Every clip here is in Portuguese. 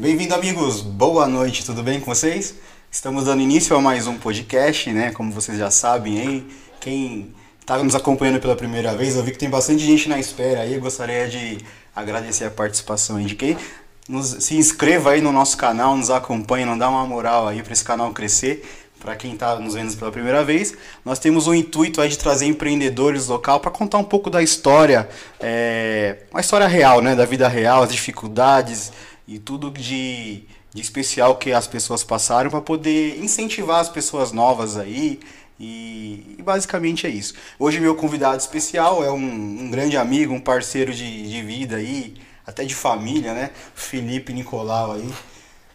Bem-vindo, amigos. Boa noite, tudo bem com vocês? Estamos dando início a mais um podcast, né? Como vocês já sabem aí, quem está nos acompanhando pela primeira vez, eu vi que tem bastante gente na espera aí. Eu gostaria de agradecer a participação aí de quem nos, se inscreva aí no nosso canal, nos acompanhe, não dá uma moral aí para esse canal crescer. Para quem está nos vendo pela primeira vez, nós temos o intuito aí de trazer empreendedores local para contar um pouco da história, é, uma história real, né, da vida real, as dificuldades e tudo de, de especial que as pessoas passaram para poder incentivar as pessoas novas aí. E, e, basicamente é isso. Hoje meu convidado especial é um, um grande amigo, um parceiro de, de vida aí, até de família, né? Felipe Nicolau aí.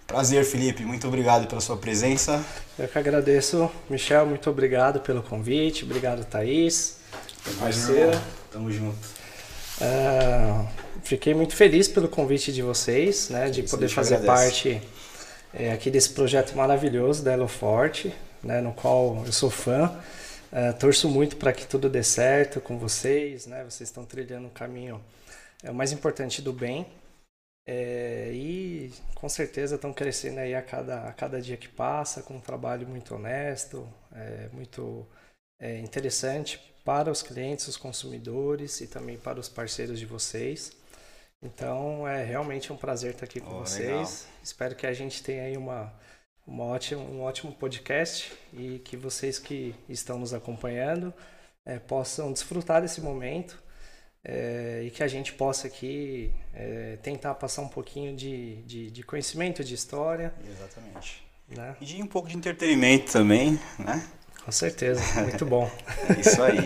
Prazer, Felipe. Muito obrigado pela sua presença. Eu que agradeço, Michel. Muito obrigado pelo convite. Obrigado, Thaís. Parceira. Tamo junto. Uh, fiquei muito feliz pelo convite de vocês, né? De poder fazer parte é, aqui desse projeto maravilhoso da Elo Forte, né? No qual eu sou fã. Uh, torço muito para que tudo dê certo com vocês, né? Vocês estão trilhando um caminho é o mais importante do bem. É, e com certeza estão crescendo aí a cada, a cada dia que passa, com um trabalho muito honesto, é, muito é, interessante para os clientes, os consumidores e também para os parceiros de vocês. Então é realmente um prazer estar aqui com oh, vocês. Legal. Espero que a gente tenha aí uma, uma ótima, um ótimo podcast e que vocês que estão nos acompanhando é, possam desfrutar desse momento é, e que a gente possa aqui é, tentar passar um pouquinho de, de, de, conhecimento de história. Exatamente. Né? E de um pouco de entretenimento também, né? Com certeza, muito bom. é isso aí.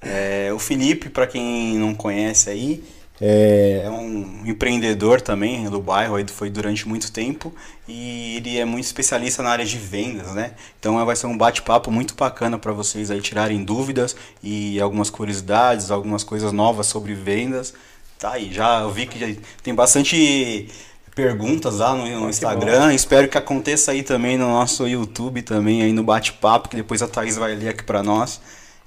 É, o Felipe, para quem não conhece aí, é, é, um empreendedor também do bairro, aí foi durante muito tempo e ele é muito especialista na área de vendas, né? Então vai ser um bate-papo muito bacana para vocês aí tirarem dúvidas e algumas curiosidades, algumas coisas novas sobre vendas. Tá aí, já vi que tem bastante perguntas lá no, no Instagram. Espero que aconteça aí também no nosso YouTube também aí no bate-papo que depois a Thaís vai ler aqui para nós.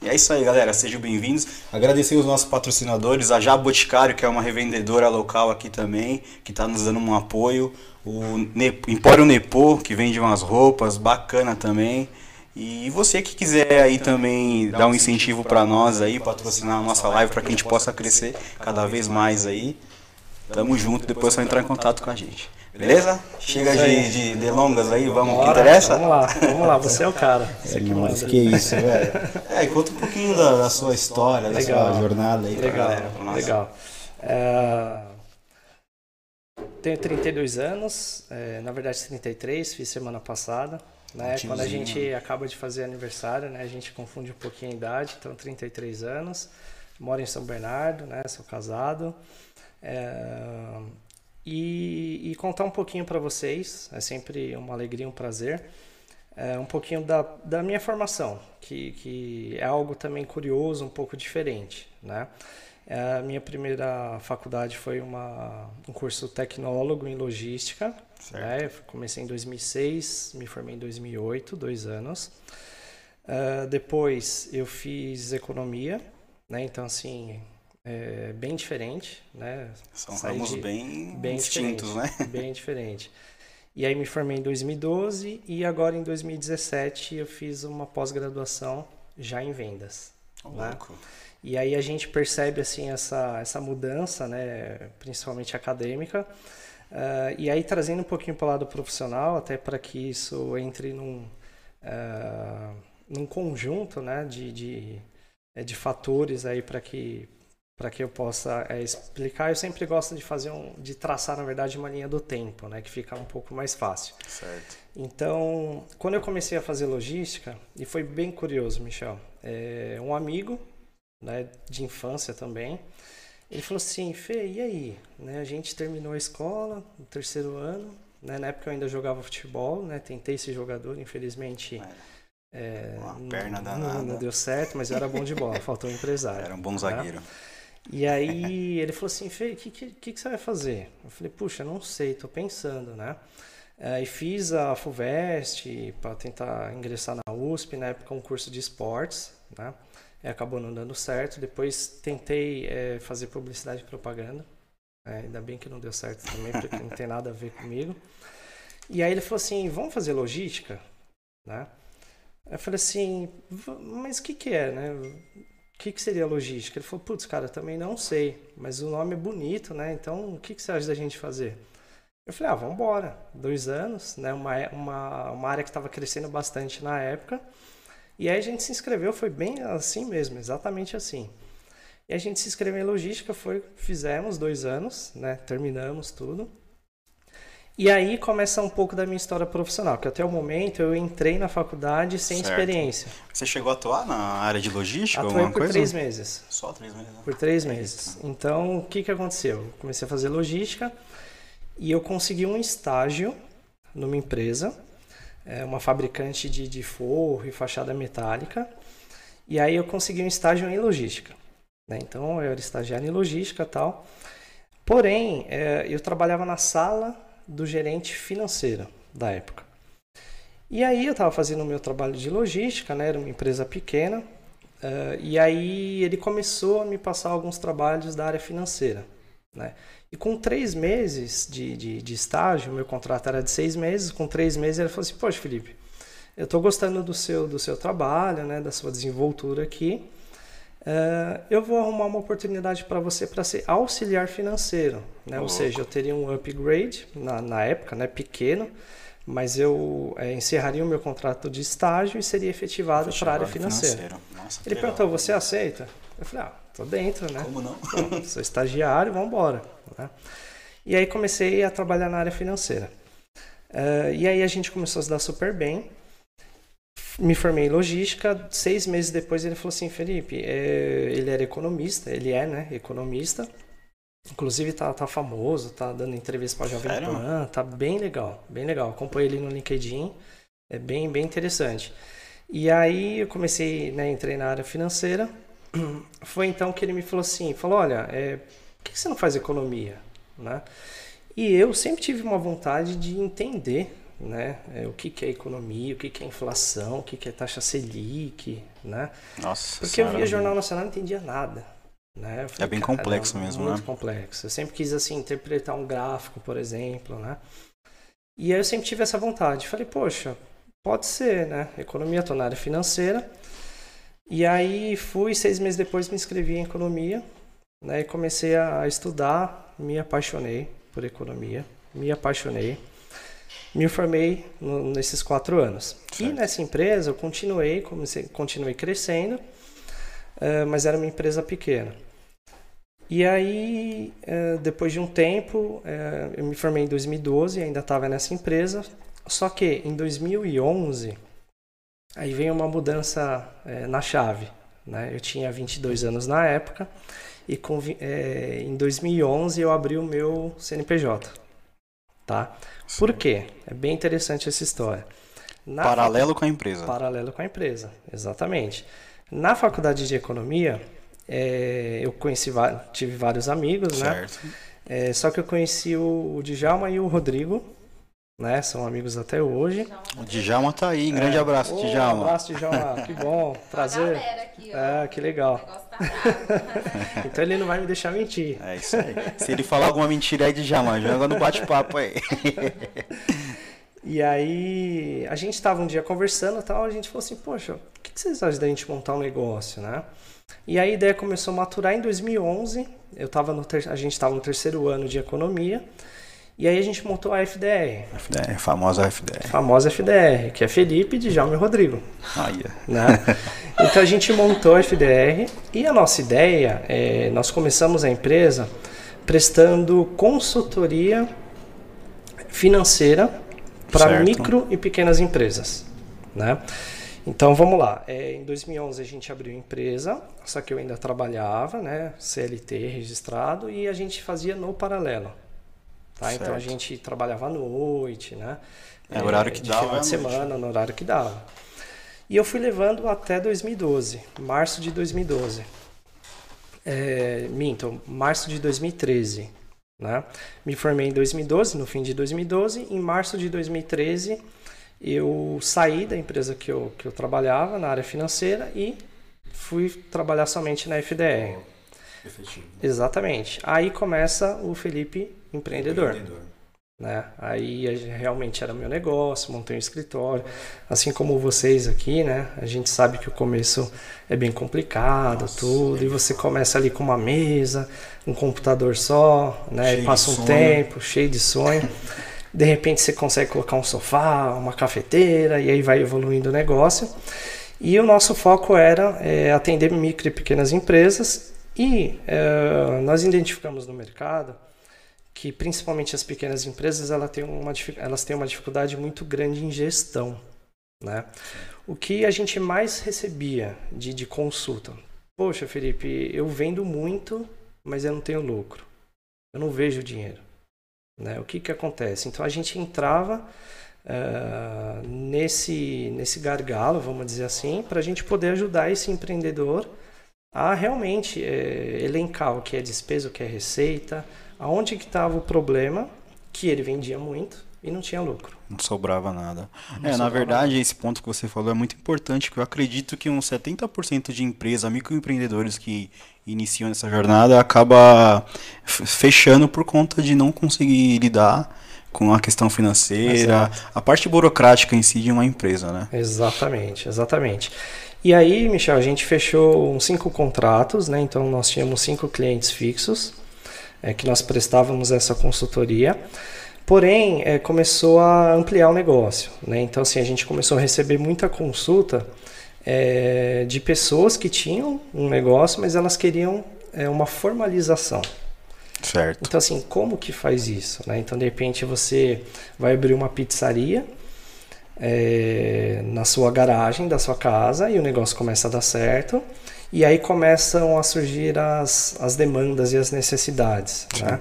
E é isso aí, galera. Sejam bem-vindos. Agradecer os nossos patrocinadores, a Já Boticário, que é uma revendedora local aqui também, que está nos dando um apoio. O ne Empório Nepo, que vende umas roupas, bacana também. E você que quiser aí também dar um incentivo para nós aí, patrocinar a nossa live para que a gente possa crescer cada vez mais aí. Tamo junto, depois é só entrar em contato com a gente. Beleza? Chega de, de delongas aí, vamos, o que interessa? Vamos lá, vamos lá, você é o cara. Você que manda. Que isso, velho. É, conta um pouquinho da, da sua história, legal. da sua jornada aí legal, pra galera. Pra legal. É, tenho 32 anos, é, na verdade 33, fiz semana passada. Né? Quando a gente acaba de fazer aniversário, né? a gente confunde um pouquinho a idade, então 33 anos. Moro em São Bernardo, né? sou casado. É, e, e contar um pouquinho para vocês, é sempre uma alegria, um prazer, é, um pouquinho da, da minha formação, que, que é algo também curioso, um pouco diferente, né? É, a minha primeira faculdade foi uma, um curso tecnólogo em logística. Né? Comecei em 2006, me formei em 2008, dois anos. Uh, depois eu fiz economia, né? então assim é, bem diferente, né? São Saí ramos de, bem, bem distintos, né? Bem diferente. E aí me formei em 2012 e agora em 2017 eu fiz uma pós-graduação já em vendas. Oh, né? Louco. E aí a gente percebe assim essa, essa mudança, né? Principalmente acadêmica. Uh, e aí trazendo um pouquinho para o lado profissional, até para que isso entre num, uh, num conjunto, né? De, de, de fatores aí para que para que eu possa é, explicar. Eu sempre gosto de fazer um, de traçar na verdade uma linha do tempo, né, que fica um pouco mais fácil. Certo. Então, quando eu comecei a fazer logística, e foi bem curioso, Michel, é, um amigo, né, de infância também, ele falou assim, Fê, e aí? Né, a gente terminou a escola, no terceiro ano, né, na época eu ainda jogava futebol, né, tentei ser jogador, infelizmente. É, uma perna danada. Não, não, deu certo, mas eu era bom de bola, faltou um empresário. Era um bom zagueiro. Né? E aí ele falou assim, Fê, o que, que, que, você vai fazer? Eu falei, puxa, não sei, tô pensando, né? É, e fiz a FUVEST para tentar ingressar na USP, na época um curso de esportes, né? E acabou não dando certo. Depois tentei é, fazer publicidade e propaganda, É, ainda bem que não deu certo também, porque não tem nada a ver comigo. E aí ele falou assim, vamos fazer logística? Né? Eu falei assim, mas o que, que é, né? Que, que seria logística? Ele falou, putz, cara, também não sei, mas o nome é bonito, né? Então, o que, que você acha da gente fazer? Eu falei, ah, vamos embora. Dois anos, né? Uma, uma, uma área que estava crescendo bastante na época. E aí a gente se inscreveu, foi bem assim mesmo, exatamente assim. E a gente se inscreveu em logística, foi, fizemos dois anos, né? Terminamos tudo. E aí começa um pouco da minha história profissional, que até o momento eu entrei na faculdade sem certo. experiência. Você chegou a atuar na área de logística? Atuei alguma por coisa? três meses. Só três meses? Né? Por três meses. Então, o que, que aconteceu? Eu comecei a fazer logística e eu consegui um estágio numa empresa, é, uma fabricante de, de forro e fachada metálica. E aí eu consegui um estágio em logística. Né? Então, eu era estagiário em logística tal. Porém, é, eu trabalhava na sala do gerente financeiro da época. E aí eu estava fazendo o meu trabalho de logística, né? era uma empresa pequena, uh, e aí ele começou a me passar alguns trabalhos da área financeira. Né? E com três meses de, de, de estágio, meu contrato era de seis meses, com três meses ele falou assim, poxa Felipe, eu estou gostando do seu, do seu trabalho, né? da sua desenvoltura aqui, Uh, eu vou arrumar uma oportunidade para você para ser auxiliar financeiro, né? Ou seja, eu teria um upgrade na, na época, né? Pequeno, mas eu é, encerraria o meu contrato de estágio e seria efetivado para a área financeira. Nossa, Ele legal. perguntou: você aceita? Eu falei: ah, tô dentro, né? Como não? sou estagiário, vamos embora. Né? E aí comecei a trabalhar na área financeira. Uh, e aí a gente começou a se dar super bem me formei em logística. Seis meses depois ele falou assim, Felipe, é, ele era economista, ele é, né, economista. Inclusive tá, tá famoso, tá dando entrevista para Jovem Pan, tá bem legal, bem legal. Acompanhei ele no LinkedIn, é bem, bem interessante. E aí eu comecei, né, entrei na área financeira. Foi então que ele me falou assim, falou, olha, é, por que você não faz economia, né? E eu sempre tive uma vontade de entender né? É, o que, que é economia, o que, que é inflação, o que, que é taxa Selic, né? Nossa Porque senhora, eu via Jornal Nacional e não entendia nada. Né? Falei, é bem complexo mesmo, muito né? complexo. Eu sempre quis assim interpretar um gráfico, por exemplo, né? E aí eu sempre tive essa vontade. Falei, poxa, pode ser, né? Economia, tô na área financeira. E aí fui, seis meses depois me inscrevi em economia, né? E comecei a estudar, me apaixonei por economia, me apaixonei me formei no, nesses quatro anos. Certo. E nessa empresa eu continuei, comecei, continuei crescendo, uh, mas era uma empresa pequena. E aí, uh, depois de um tempo, uh, eu me formei em 2012, ainda estava nessa empresa, só que em 2011, aí veio uma mudança na chave. Né? Eu tinha 22 anos na época, e com, em 2011 eu abri o meu CNPJ. Tá? Por quê? É bem interessante essa história. Na Paralelo fac... com a empresa. Paralelo com a empresa, exatamente. Na faculdade de economia, é, eu conheci, tive vários amigos, né? certo. né? É, só que eu conheci o, o Djalma e o Rodrigo, né? São amigos até hoje. O Djalma tá aí, um grande é. abraço, oh, Djalma. Um abraço, Djalma, que bom, prazer. Aqui, é, que legal. Então ele não vai me deixar mentir. É isso aí. Se ele falar alguma mentira aí, Djalma, joga no bate-papo aí. E aí a gente estava um dia conversando e tal, a gente falou assim, poxa, o que vocês acham da gente montar um negócio, né? E a ideia começou a maturar em 2011. Eu tava no ter... a gente estava no terceiro ano de economia. E aí a gente montou a FDR. FDR, famosa FDR. Famosa FDR, que é Felipe, Djalma e Rodrigo. Ah, yeah. né? Então a gente montou a FDR e a nossa ideia, é, nós começamos a empresa prestando consultoria financeira para micro e pequenas empresas. Né? Então vamos lá. É, em 2011 a gente abriu a empresa, só que eu ainda trabalhava, né, CLT registrado, e a gente fazia no paralelo. Tá? Então a gente trabalhava à noite, né? É, o horário que de dava. Final de semana, no horário que dava. E eu fui levando até 2012, março de 2012. É, minto, março de 2013. Né? Me formei em 2012, no fim de 2012. Em março de 2013, eu saí da empresa que eu, que eu trabalhava na área financeira e fui trabalhar somente na FDR. Efetivo. Exatamente. Aí começa o Felipe empreendedor. empreendedor. Né? Aí realmente era meu negócio, montei um escritório, assim como vocês aqui, né? A gente sabe que o começo é bem complicado, Nossa, tudo, é e você começa ali com uma mesa, um computador só, né? Cheio passa um sonho. tempo, cheio de sonho. De repente você consegue colocar um sofá, uma cafeteira, e aí vai evoluindo o negócio. E o nosso foco era é, atender micro e pequenas empresas, e é, nós identificamos no mercado que principalmente as pequenas empresas ela tem uma, elas têm uma dificuldade muito grande em gestão. Né? O que a gente mais recebia de, de consulta? Poxa, Felipe, eu vendo muito, mas eu não tenho lucro. Eu não vejo dinheiro. Né? O que, que acontece? Então a gente entrava uh, nesse, nesse gargalo, vamos dizer assim, para a gente poder ajudar esse empreendedor a realmente é, elencar o que é despesa, o que é receita, aonde que estava o problema, que ele vendia muito e não tinha lucro. Não sobrava nada. Não é, sobrava na verdade, nada. esse ponto que você falou é muito importante, porque eu acredito que uns 70% de empresas, microempreendedores que iniciam essa jornada, acaba fechando por conta de não conseguir lidar com a questão financeira, Exato. a parte burocrática em si de uma empresa, né? Exatamente, exatamente. E aí, Michel, a gente fechou uns cinco contratos, né? Então nós tínhamos cinco clientes fixos é, que nós prestávamos essa consultoria. Porém, é, começou a ampliar o negócio. Né? Então, assim, a gente começou a receber muita consulta é, de pessoas que tinham um negócio, mas elas queriam é, uma formalização. Certo. Então, assim, como que faz isso? Né? Então, de repente, você vai abrir uma pizzaria é, na sua garagem da sua casa e o negócio começa a dar certo. E aí começam a surgir as, as demandas e as necessidades. Né?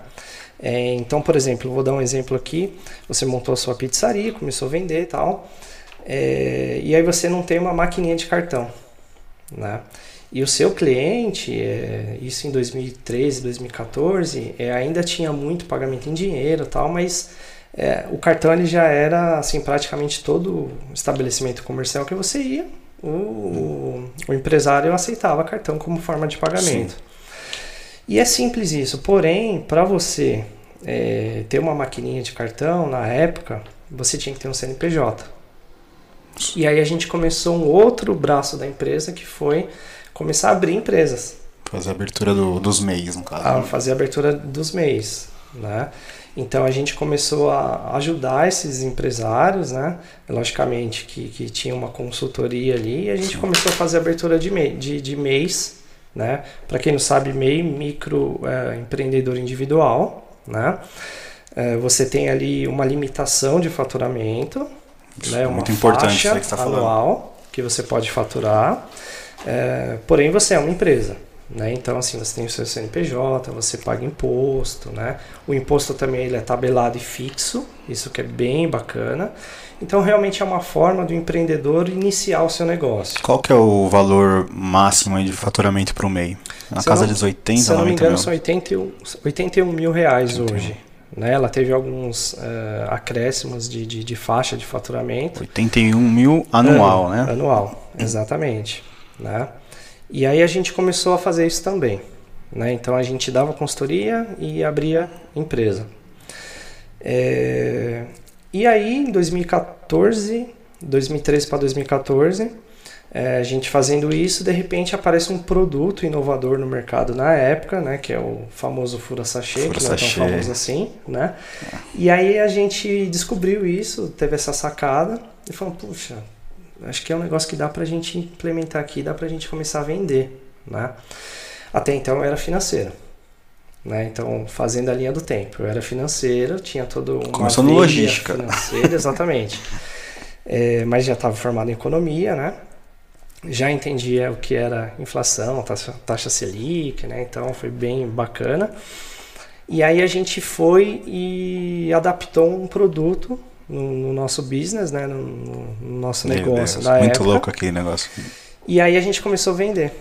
É, então, por exemplo, vou dar um exemplo aqui. Você montou a sua pizzaria, começou a vender e tal. É, e aí você não tem uma maquininha de cartão. Né? E o seu cliente, é, isso em 2013, 2014, é, ainda tinha muito pagamento em dinheiro tal, mas é, o cartão ele já era assim praticamente todo estabelecimento comercial que você ia o, o empresário aceitava cartão como forma de pagamento. Sim. E é simples isso. Porém, para você é, ter uma maquininha de cartão, na época, você tinha que ter um CNPJ. E aí a gente começou um outro braço da empresa que foi começar a abrir empresas. Fazer a abertura do, dos MEIs, no caso. Ah, fazer a abertura dos MEIs, né? Então a gente começou a ajudar esses empresários, né? Logicamente que, que tinha uma consultoria ali e a gente começou a fazer abertura de, MEI, de, de mês, né? Para quem não sabe, MEI, micro é, empreendedor individual, né? É, você tem ali uma limitação de faturamento, né? Uma Muito importante faixa que tá anual que você pode faturar, é, porém você é uma empresa. Né? Então, assim, você tem o seu CNPJ, você paga imposto, né? O imposto também ele é tabelado e fixo, isso que é bem bacana. Então, realmente é uma forma do empreendedor iniciar o seu negócio. Qual que é o valor máximo de faturamento para o MEI? Na se casa não, dos 80, Se eu não me engano, mil? são 81, 81 mil reais 81. hoje. Né? Ela teve alguns uh, acréscimos de, de, de, faixa de faturamento. 81 mil anual, né? Anual, exatamente. Né? E aí a gente começou a fazer isso também. Né? Então a gente dava consultoria e abria empresa. É... E aí em 2014, 2013 para 2014, é, a gente fazendo isso, de repente aparece um produto inovador no mercado na época, né, que é o famoso fura sachê, fura que não é tão famoso assim, né? E aí a gente descobriu isso, teve essa sacada e falou, puxa, acho que é um negócio que dá para a gente implementar aqui, dá para a gente começar a vender, né? Até então eu era financeira, né? Então fazendo a linha do tempo, eu era financeira, tinha todo uma começou no logística, financeira, exatamente. é, mas já estava formado em economia, né? Já entendia o que era inflação, taxa, taxa Selic, né? Então foi bem bacana. E aí a gente foi e adaptou um produto no, no nosso business, né? No, no nosso negócio muito época. louco aqui o negócio. E aí a gente começou a vender,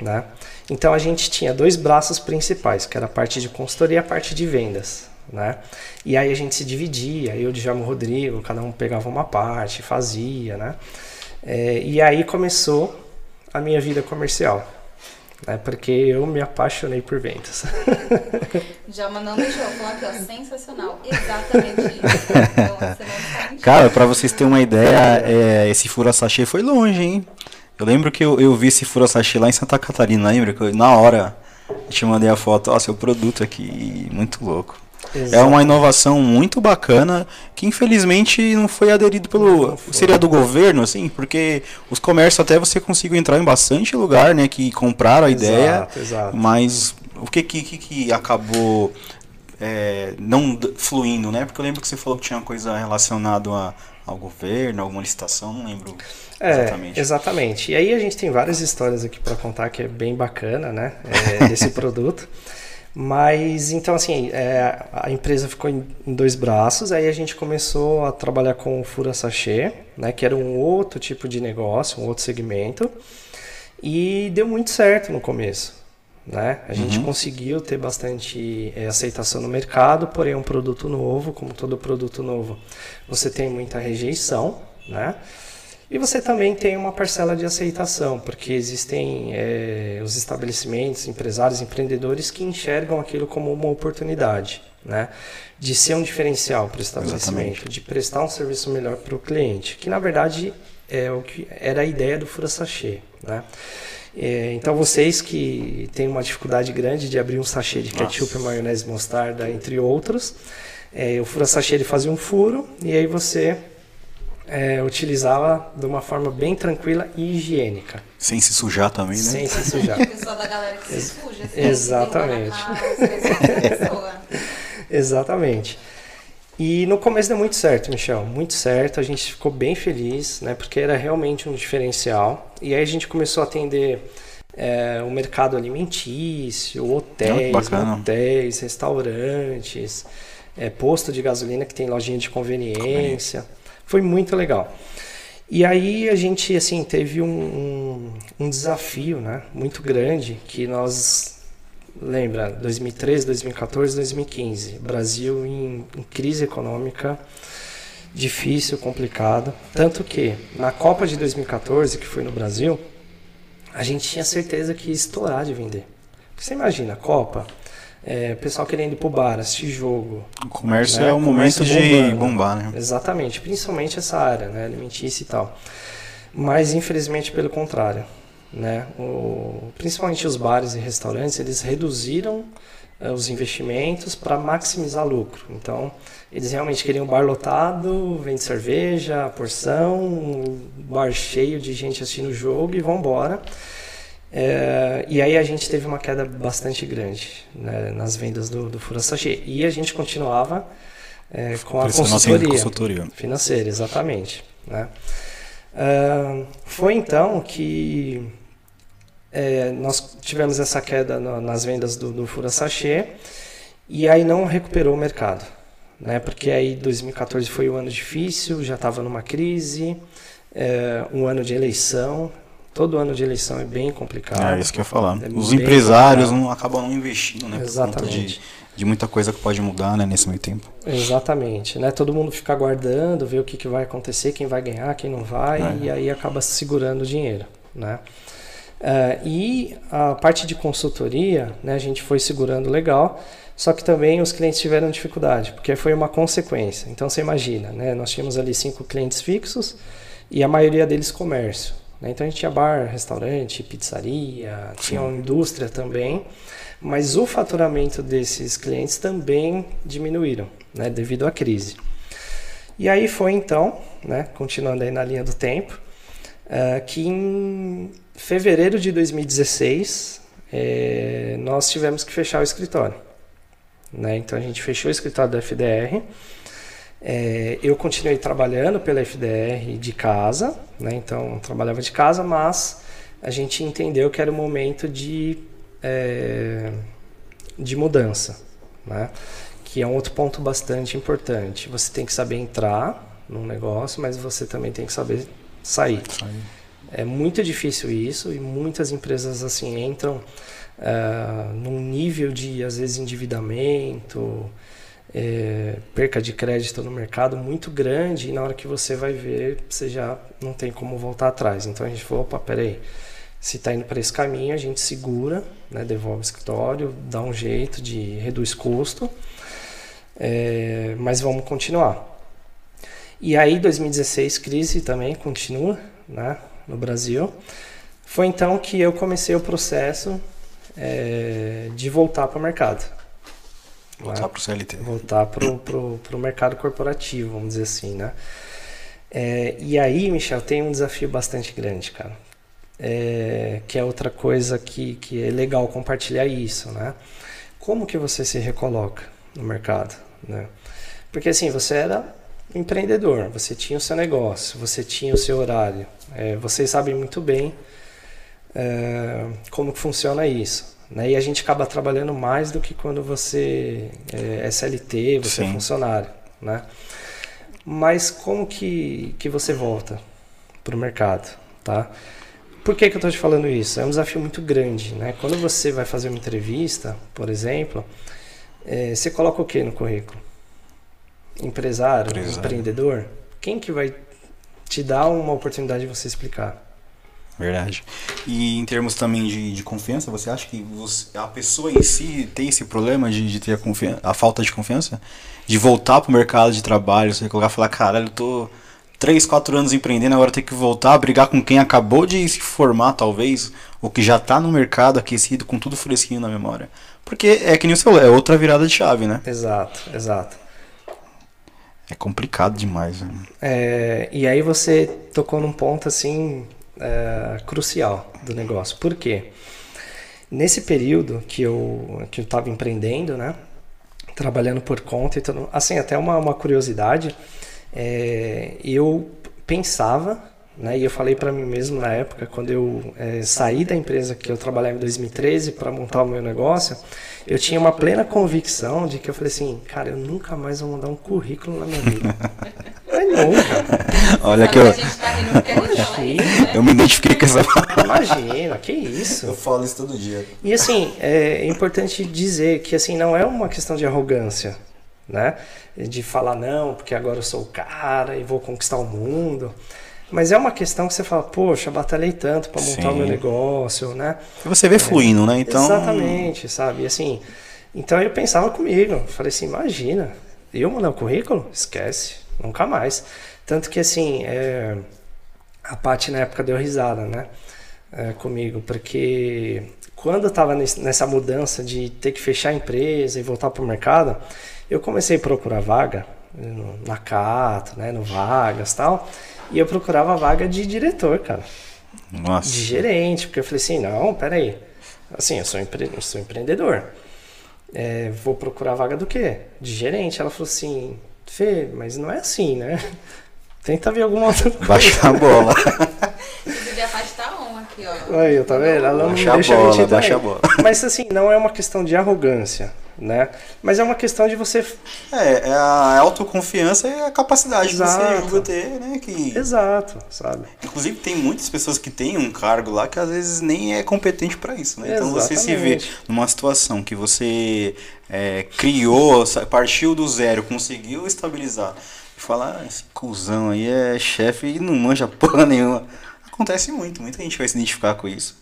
né? Então a gente tinha dois braços principais, que era a parte de consultoria e a parte de vendas, né? E aí a gente se dividia, eu, Djalma Rodrigo, cada um pegava uma parte, fazia, né? É, e aí começou a minha vida comercial. Né? Porque eu me apaixonei por vendas. Já mandando show, falando aqui, ó, sensacional. Exatamente isso. Então, Cara, pra vocês terem uma ideia, é, esse fura sachê foi longe, hein? Eu lembro que eu, eu vi esse fura sachê lá em Santa Catarina, lembra? Que eu, na hora eu te mandei a foto, ó, seu produto aqui, muito louco. Exato. É uma inovação muito bacana que infelizmente não foi aderido pelo foi. seria do governo assim, porque os comércios até você conseguiu entrar em bastante lugar, né, que compraram a exato, ideia, exato. mas o que que, que acabou é, não fluindo, né? Porque eu lembro que você falou que tinha coisa relacionada a, ao governo, alguma licitação, não lembro é, exatamente. Exatamente. E aí a gente tem várias histórias aqui para contar que é bem bacana, né? É, desse produto. Mas então assim, é, a empresa ficou em, em, dois braços, aí a gente começou a trabalhar com o Fura Sachê, né, que era um outro tipo de negócio, um outro segmento, e deu muito certo no começo. Né? A gente uhum. conseguiu ter bastante é, aceitação no mercado, porém é um produto novo, como todo produto novo, você tem muita rejeição, né? E você também tem uma parcela de aceitação, porque existem é, os estabelecimentos, empresários, empreendedores que enxergam aquilo como uma oportunidade, né? De ser um diferencial para o estabelecimento, Exatamente. de prestar um serviço melhor para o cliente, que na verdade é o que era a ideia do Fura Sachê, né? É, então vocês que têm uma dificuldade grande de abrir um sachê de ketchup, Nossa. maionese, mostarda, entre outros, é, o fura sachê ele fazia um furo e aí você é, utilizá-la de uma forma bem tranquila e higiênica. Sem se sujar também, né? Sem se sujar. A pessoa da galera que se suja. Assim, Exatamente. Exatamente. E no começo deu muito certo, Michel, muito certo. A gente ficou bem feliz, né? Porque era realmente um diferencial. E aí a gente começou a atender é, o mercado alimentício, hotéis, hotéis, restaurantes, é, posto de gasolina que tem lojinha de conveniência. Foi muito legal. E aí a gente assim teve um, um, um desafio, né, muito grande que nós lembra 2013, 2014, 2015, Brasil em, em crise econômica difícil, complicada, tanto que na Copa de 2014 que foi no Brasil, a gente tinha certeza que ia estourar de vender. Você imagina, Copa, é, pessoal querendo ir pro bar, assistir jogo. O comércio né? é o, momento de bombando. bombar, né? Exatamente, principalmente essa área, né? Alimentícia e tal. Mas infelizmente pelo contrário, né? O, principalmente os bares e restaurantes, eles reduziram uh, os investimentos para maximizar lucro. Então, eles realmente queriam um bar lotado, vende cerveja, porção, um bar cheio de gente assistindo o jogo e vão embora. É, e aí a gente teve uma queda bastante grande né, nas vendas do, do Fura Sachê. E a gente continuava é, com a consultoria, consultoria, financeira, exatamente. Né? Uh, foi então que é, nós tivemos essa queda no, nas vendas do, do Fura Sachê e aí não recuperou o mercado. Né? Porque aí 2014 foi um ano difícil, já estava numa crise, é, um ano de eleição, Todo ano de eleição é bem complicado. É isso que eu ia falar. É Os empresários não acabam não investindo, né? Exatamente. De, de, muita coisa que pode mudar né, nesse meio tempo. Exatamente. Né? Todo mundo fica aguardando, ver o que, que vai acontecer, quem vai ganhar, quem não vai, é. e aí acaba segurando o dinheiro. Né? Uh, e a parte de consultoria, né, a gente foi segurando legal, só que também os clientes tiveram dificuldade, porque foi uma consequência. Então você imagina, né, nós tínhamos ali cinco clientes fixos e a maioria deles comércio. Né? Então a gente tinha bar, restaurante, pizzaria, Sim. tinha uma indústria também, mas o faturamento desses clientes também diminuíram, né? devido à crise. E aí foi então, né? continuando aí na linha do tempo, uh, que em fevereiro de 2016 é, nós tivemos que fechar o escritório. Né? Então a gente fechou o escritório da FDR é, eu continuei trabalhando pela FDR de casa, né? então trabalhava de casa, mas a gente entendeu que era o momento de, é, de mudança, né? que é um outro ponto bastante importante. Você tem que saber entrar num negócio, mas você também tem que saber sair. sair. É muito difícil isso e muitas empresas assim entram uh, num nível de às vezes endividamento, é, perca de crédito no mercado muito grande e na hora que você vai ver, você já não tem como voltar atrás. Então a gente falou, opa, peraí, Se está indo para esse caminho, a gente segura, né, devolve o escritório, dá um jeito de reduz custo, é, mas vamos continuar. E aí, 2016, crise também continua né, no Brasil. Foi então que eu comecei o processo é, de voltar para o mercado. Voltar para o CLT. Voltar para o mercado corporativo, vamos dizer assim, né? É, e aí, Michel, tem um desafio bastante grande, cara. É, que é outra coisa que, que é legal compartilhar isso, né? Como que você se recoloca no mercado, né? Porque assim, você era empreendedor, você tinha o seu negócio, você tinha o seu horário, é, vocês sabem muito bem é, como que funciona isso. Né? E a gente acaba trabalhando mais do que quando você é SLT, você é Sim. é funcionário. Né? Mas como que, que você volta para o mercado? Tá? Por que, que eu estou te falando isso? É um desafio muito grande. Né? Quando você vai fazer uma entrevista, por exemplo, é, você coloca o que no currículo? Empresário, Empresário, empreendedor? Quem que vai te dar uma oportunidade de você explicar? Verdade. E em termos também de, de confiança, você acha que você, a pessoa em si tem esse problema de, de ter a, confiança, a falta de confiança? De voltar para o mercado de trabalho, você colocar e falar, caralho, eu tô 3, 4 anos empreendendo, agora tem que voltar a brigar com quem acabou de se formar, talvez, ou que já está no mercado aquecido, com tudo fresquinho na memória. Porque é que nem você falou, é outra virada de chave, né? Exato, exato. É complicado demais. Né? É, e aí você tocou num ponto assim é, crucial do negócio. Por quê? Nesse período que eu que estava empreendendo, né, trabalhando por conta e tudo, assim até uma, uma curiosidade, é, eu pensava, né, e eu falei para mim mesmo na época quando eu é, saí da empresa que eu trabalhava em 2013 para montar o meu negócio, eu tinha uma plena convicção de que eu falei assim, cara, eu nunca mais vou mandar um currículo na minha vida. Mas nunca. Olha que eu. Imagina, eu me identifiquei com essa Imagina, que isso. Eu falo isso todo dia. E assim, é importante dizer que assim, não é uma questão de arrogância, né? De falar, não, porque agora eu sou o cara e vou conquistar o mundo. Mas é uma questão que você fala, poxa, batalhei tanto para montar Sim. o meu negócio, né? E você vê é, fluindo, né? Então... Exatamente, sabe? E assim, então eu pensava comigo, falei assim, imagina, eu mandar o currículo? Esquece, nunca mais. Tanto que assim, é, a Paty na época deu risada, né? É, comigo, porque quando eu estava nessa mudança de ter que fechar a empresa e voltar para o mercado, eu comecei a procurar vaga na Cato, né, no Vagas tal. E eu procurava vaga de diretor, cara. Nossa. De gerente, porque eu falei assim, não, peraí. Assim, eu sou, empre eu sou empreendedor. É, vou procurar vaga do quê? De gerente. Ela falou assim, Fê, mas não é assim, né? Tenta ver alguma outra coisa. Baixa a bola. Podia afastar um aqui, ó. Aí, tá vendo? Ela não baixa deixa a bola, baixa a bola. Mas assim, não é uma questão de arrogância né? Mas é uma questão de você. É, é a autoconfiança e a capacidade Exato. que você julga ter, né? Que... Exato, sabe? Inclusive, tem muitas pessoas que têm um cargo lá que às vezes nem é competente para isso, né? Então você se vê numa situação que você é, criou, partiu do zero, conseguiu estabilizar e falar, ah, esse cuzão aí é chefe e não manja porra nenhuma. Acontece muito, muita gente vai se identificar com isso.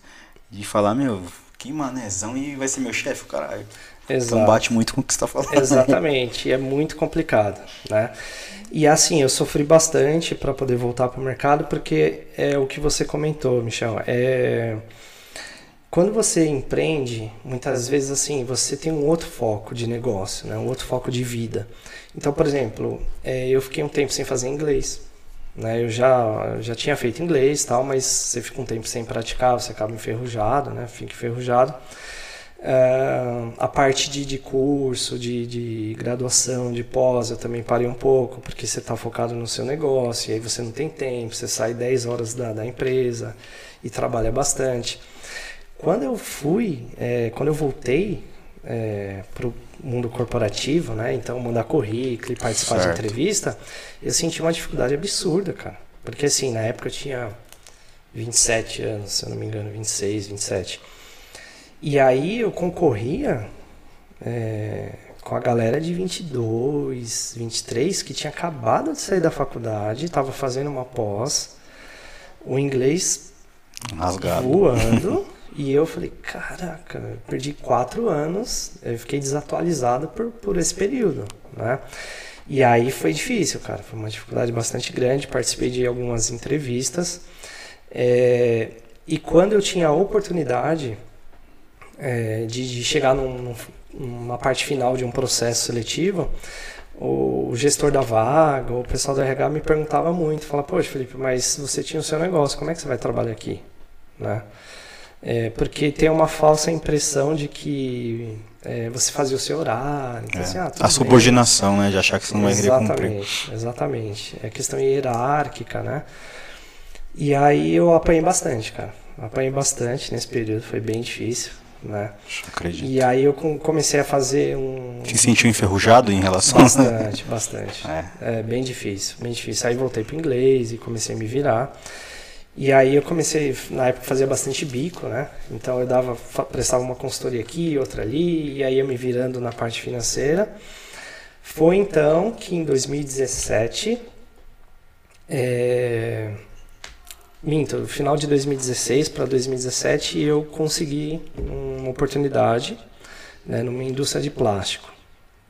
De falar, meu, que manezão e vai ser meu chefe, caralho. Exato. Então bate muito com o que você está falando. Exatamente, é muito complicado, né? E assim, eu sofri bastante para poder voltar para o mercado, porque é o que você comentou, Michel. É... Quando você empreende, muitas vezes assim, você tem um outro foco de negócio, né? um outro foco de vida. Então, por exemplo, é, eu fiquei um tempo sem fazer inglês. Né? Eu já, já tinha feito inglês tal, mas você fica um tempo sem praticar, você acaba enferrujado, né? fica enferrujado. Uh, a parte de, de curso, de, de graduação, de pós, eu também parei um pouco, porque você está focado no seu negócio, e aí você não tem tempo, você sai 10 horas da, da empresa e trabalha bastante. Quando eu fui, é, quando eu voltei é, para o mundo corporativo, né, então mandar currículo e participar certo. de entrevista, eu senti uma dificuldade absurda, cara. Porque assim, na época eu tinha 27 anos, se eu não me engano, 26, 27. E aí eu concorria é, com a galera de 22, 23 que tinha acabado de sair da faculdade, estava fazendo uma pós. O inglês Rasgado. voando. e eu falei, caraca, perdi quatro anos, eu fiquei desatualizado por, por esse período, né? E aí foi difícil, cara, foi uma dificuldade bastante grande, participei de algumas entrevistas, é, e quando eu tinha a oportunidade é, de, de, chegar num, numa parte final de um processo seletivo, o gestor da vaga, o pessoal do RH me perguntava muito, falava, poxa Felipe, mas você tinha o seu negócio, como é que você vai trabalhar aqui? Né? É, porque tem uma falsa impressão de que é, você fazia o seu horário. Então, é. assim, ah, a subordinação, bem. né? De achar que você não vai querer cumprir. Exatamente. É questão hierárquica, né? E aí eu apanhei bastante, cara. Apanhei bastante nesse período, foi bem difícil. Né? Acredito. E aí eu comecei a fazer um. Se sentiu enferrujado em relação Bastante, bastante. É. é bem difícil, bem difícil. Aí voltei para inglês e comecei a me virar. E aí eu comecei, na época, fazia bastante bico, né? Então eu dava, prestava uma consultoria aqui, outra ali, e aí eu me virando na parte financeira. Foi então que em 2017, é... minto, no final de 2016 para 2017, eu consegui uma oportunidade né, numa indústria de plástico.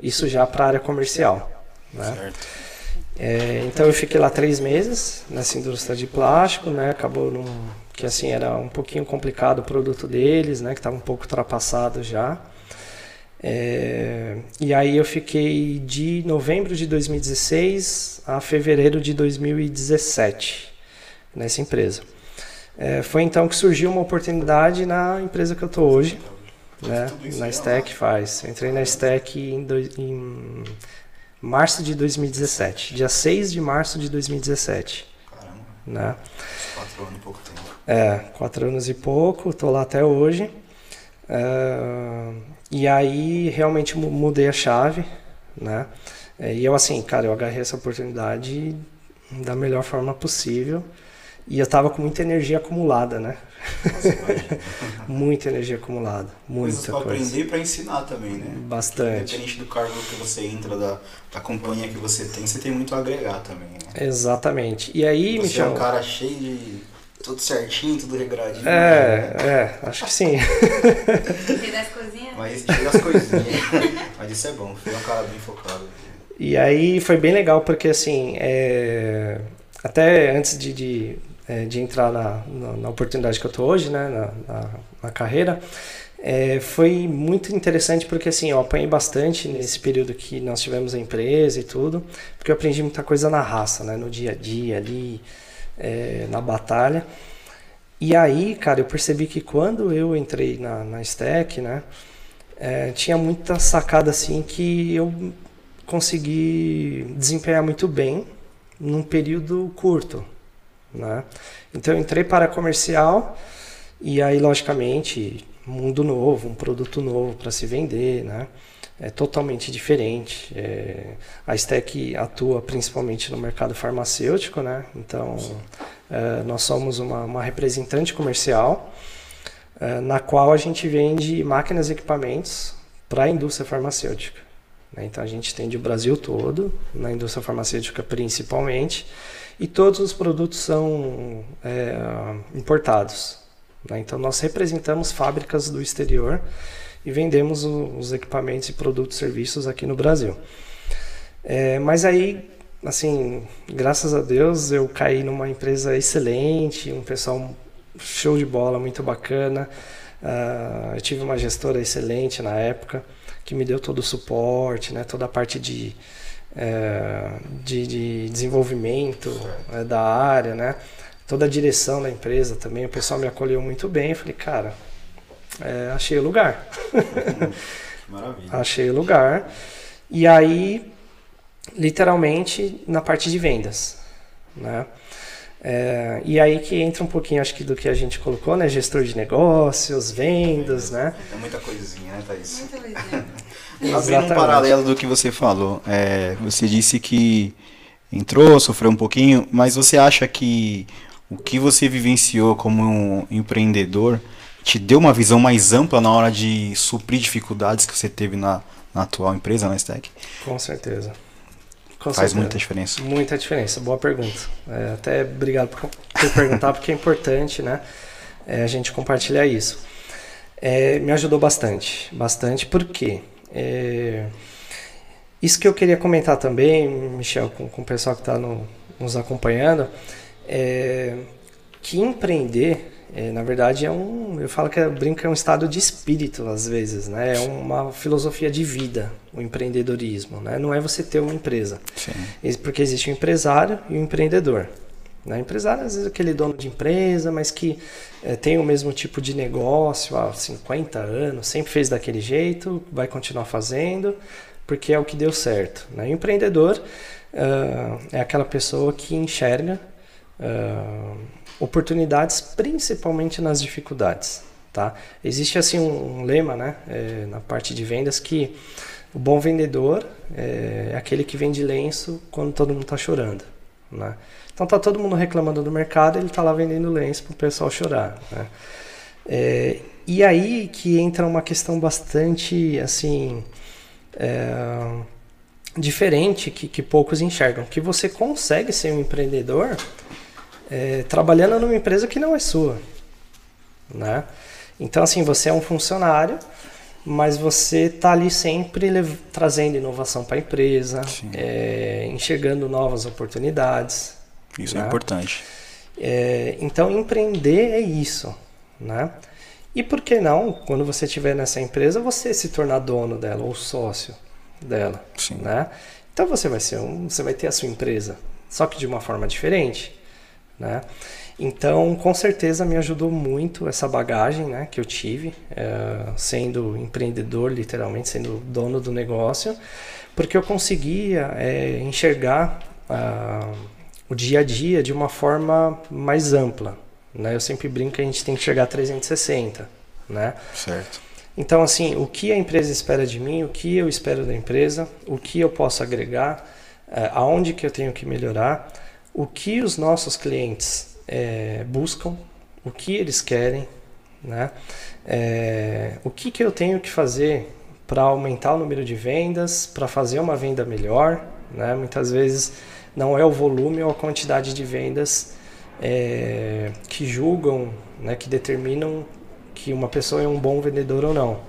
Isso já para a área comercial. Né? Certo. É, então eu fiquei lá três meses nessa indústria de plástico, né? Acabou num, que assim era um pouquinho complicado o produto deles, né? Que estava um pouco ultrapassado já. É, e aí eu fiquei de novembro de 2016 a fevereiro de 2017 nessa empresa. É, foi então que surgiu uma oportunidade na empresa que eu estou hoje, né? Na Stack faz. Eu entrei na Stack em, dois, em março de 2017. Dia 6 de março de 2017. Caramba. Né? Quatro anos e pouco tempo. É, quatro anos e pouco, tô lá até hoje. Uh, e aí realmente mudei a chave, né? É, e eu assim, cara, eu agarrei essa oportunidade da melhor forma possível. E eu tava com muita energia acumulada, né? muita energia acumulada. Muita Coisas coisa. aprender e pra ensinar também, né? Bastante. Independente do cargo que você entra, da, da companhia que você tem, você tem muito a agregar também. Né? Exatamente. E aí, você Michel. é um cara cheio de. Tudo certinho, tudo regradinho. É, né? é, acho que sim. Cheio das coisinhas? Mas cheio das coisinhas. Mas isso é bom, foi um cara bem focado. E aí foi bem legal porque assim, é... até antes de, de é, de entrar na, na, na, oportunidade que eu estou hoje, né, na, na, na carreira, é, foi muito interessante porque assim, eu apanhei bastante nesse período que nós tivemos a empresa e tudo, porque eu aprendi muita coisa na raça, né, no dia a dia ali, é, na batalha. E aí, cara, eu percebi que quando eu entrei na, na Stack, né, é, tinha muita sacada assim que eu consegui desempenhar muito bem num período curto, né? Então eu entrei para comercial e aí, logicamente, mundo novo, um produto novo para se vender, né? É totalmente diferente. É, a Stack atua principalmente no mercado farmacêutico, né? Então, é, nós somos uma, uma representante comercial é, na qual a gente vende máquinas e equipamentos para a indústria farmacêutica. Né? Então, a gente tem o Brasil todo, na indústria farmacêutica principalmente, e todos os produtos são é, importados. Né? Então nós representamos fábricas do exterior e vendemos o, os equipamentos e produtos e serviços aqui no Brasil. É, mas aí, assim, graças a Deus eu caí numa empresa excelente, um pessoal show de bola, muito bacana. Uh, eu tive uma gestora excelente na época que me deu todo o suporte, né, toda a parte de é, de, de, desenvolvimento é, da área, né? Toda a direção da empresa também, o pessoal me acolheu muito bem. Eu falei, cara, é, achei o lugar. Maravilha. achei o lugar. E aí, literalmente, na parte de vendas, né? É, e aí que entra um pouquinho, acho que do que a gente colocou, né? Gestor de negócios, vendas, né? É muita coisinha, né, Thaís? Muita coisinha. Abrindo um paralelo do que você falou, é, você disse que entrou, sofreu um pouquinho, mas você acha que o que você vivenciou como um empreendedor te deu uma visão mais ampla na hora de suprir dificuldades que você teve na, na atual empresa, na Stack? Com certeza. Com Faz certeza. muita diferença. Muita diferença, boa pergunta. É, até obrigado por, por perguntar, porque é importante, né? é, a gente compartilhar isso. É, me ajudou bastante, bastante, porque é, isso que eu queria comentar também, Michel, com, com o pessoal que está no, nos acompanhando, é que empreender, é, na verdade, é um. Eu falo que é, brinca é um estado de espírito, às vezes, né? É uma filosofia de vida, o empreendedorismo, né? Não é você ter uma empresa. Sim. Porque existe o empresário e o empreendedor. Né? Empresário, às vezes, é aquele dono de empresa, mas que é, tem o mesmo tipo de negócio há 50 anos, sempre fez daquele jeito, vai continuar fazendo, porque é o que deu certo. Né? O empreendedor uh, é aquela pessoa que enxerga uh, oportunidades, principalmente nas dificuldades. Tá? Existe assim um, um lema né, é, na parte de vendas que o bom vendedor é, é aquele que vende lenço quando todo mundo está chorando. Né? Então tá todo mundo reclamando do mercado, ele está lá vendendo lenço para o pessoal chorar. Né? É, e aí que entra uma questão bastante assim é, diferente que, que poucos enxergam, que você consegue ser um empreendedor é, trabalhando numa empresa que não é sua, né? Então assim você é um funcionário, mas você está ali sempre trazendo inovação para a empresa, é, enxergando novas oportunidades. Isso é né? é importante. É, então empreender é isso, né? E por que não, quando você estiver nessa empresa, você se tornar dono dela ou sócio dela, Sim. né? Então você vai ser um, você vai ter a sua empresa, só que de uma forma diferente, né? Então, com certeza me ajudou muito essa bagagem, né, que eu tive, é, sendo empreendedor, literalmente sendo dono do negócio, porque eu conseguia é, enxergar ah, o dia a dia de uma forma mais ampla, né? Eu sempre brinco que a gente tem que chegar a 360, né? Certo. Então, assim, o que a empresa espera de mim, o que eu espero da empresa, o que eu posso agregar, é, aonde que eu tenho que melhorar, o que os nossos clientes é, buscam, o que eles querem, né? É, o que, que eu tenho que fazer para aumentar o número de vendas, para fazer uma venda melhor, né? Muitas vezes não é o volume ou a quantidade de vendas é, que julgam, né, que determinam que uma pessoa é um bom vendedor ou não,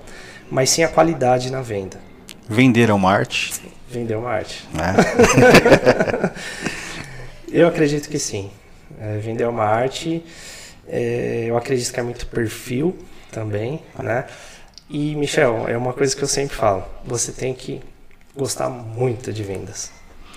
mas sim a qualidade na venda. Vender é uma arte? Vender é uma arte. É. eu acredito que sim. É, vender é uma arte. É, eu acredito que é muito perfil também, né? E Michel, é uma coisa que eu sempre falo. Você tem que gostar muito de vendas.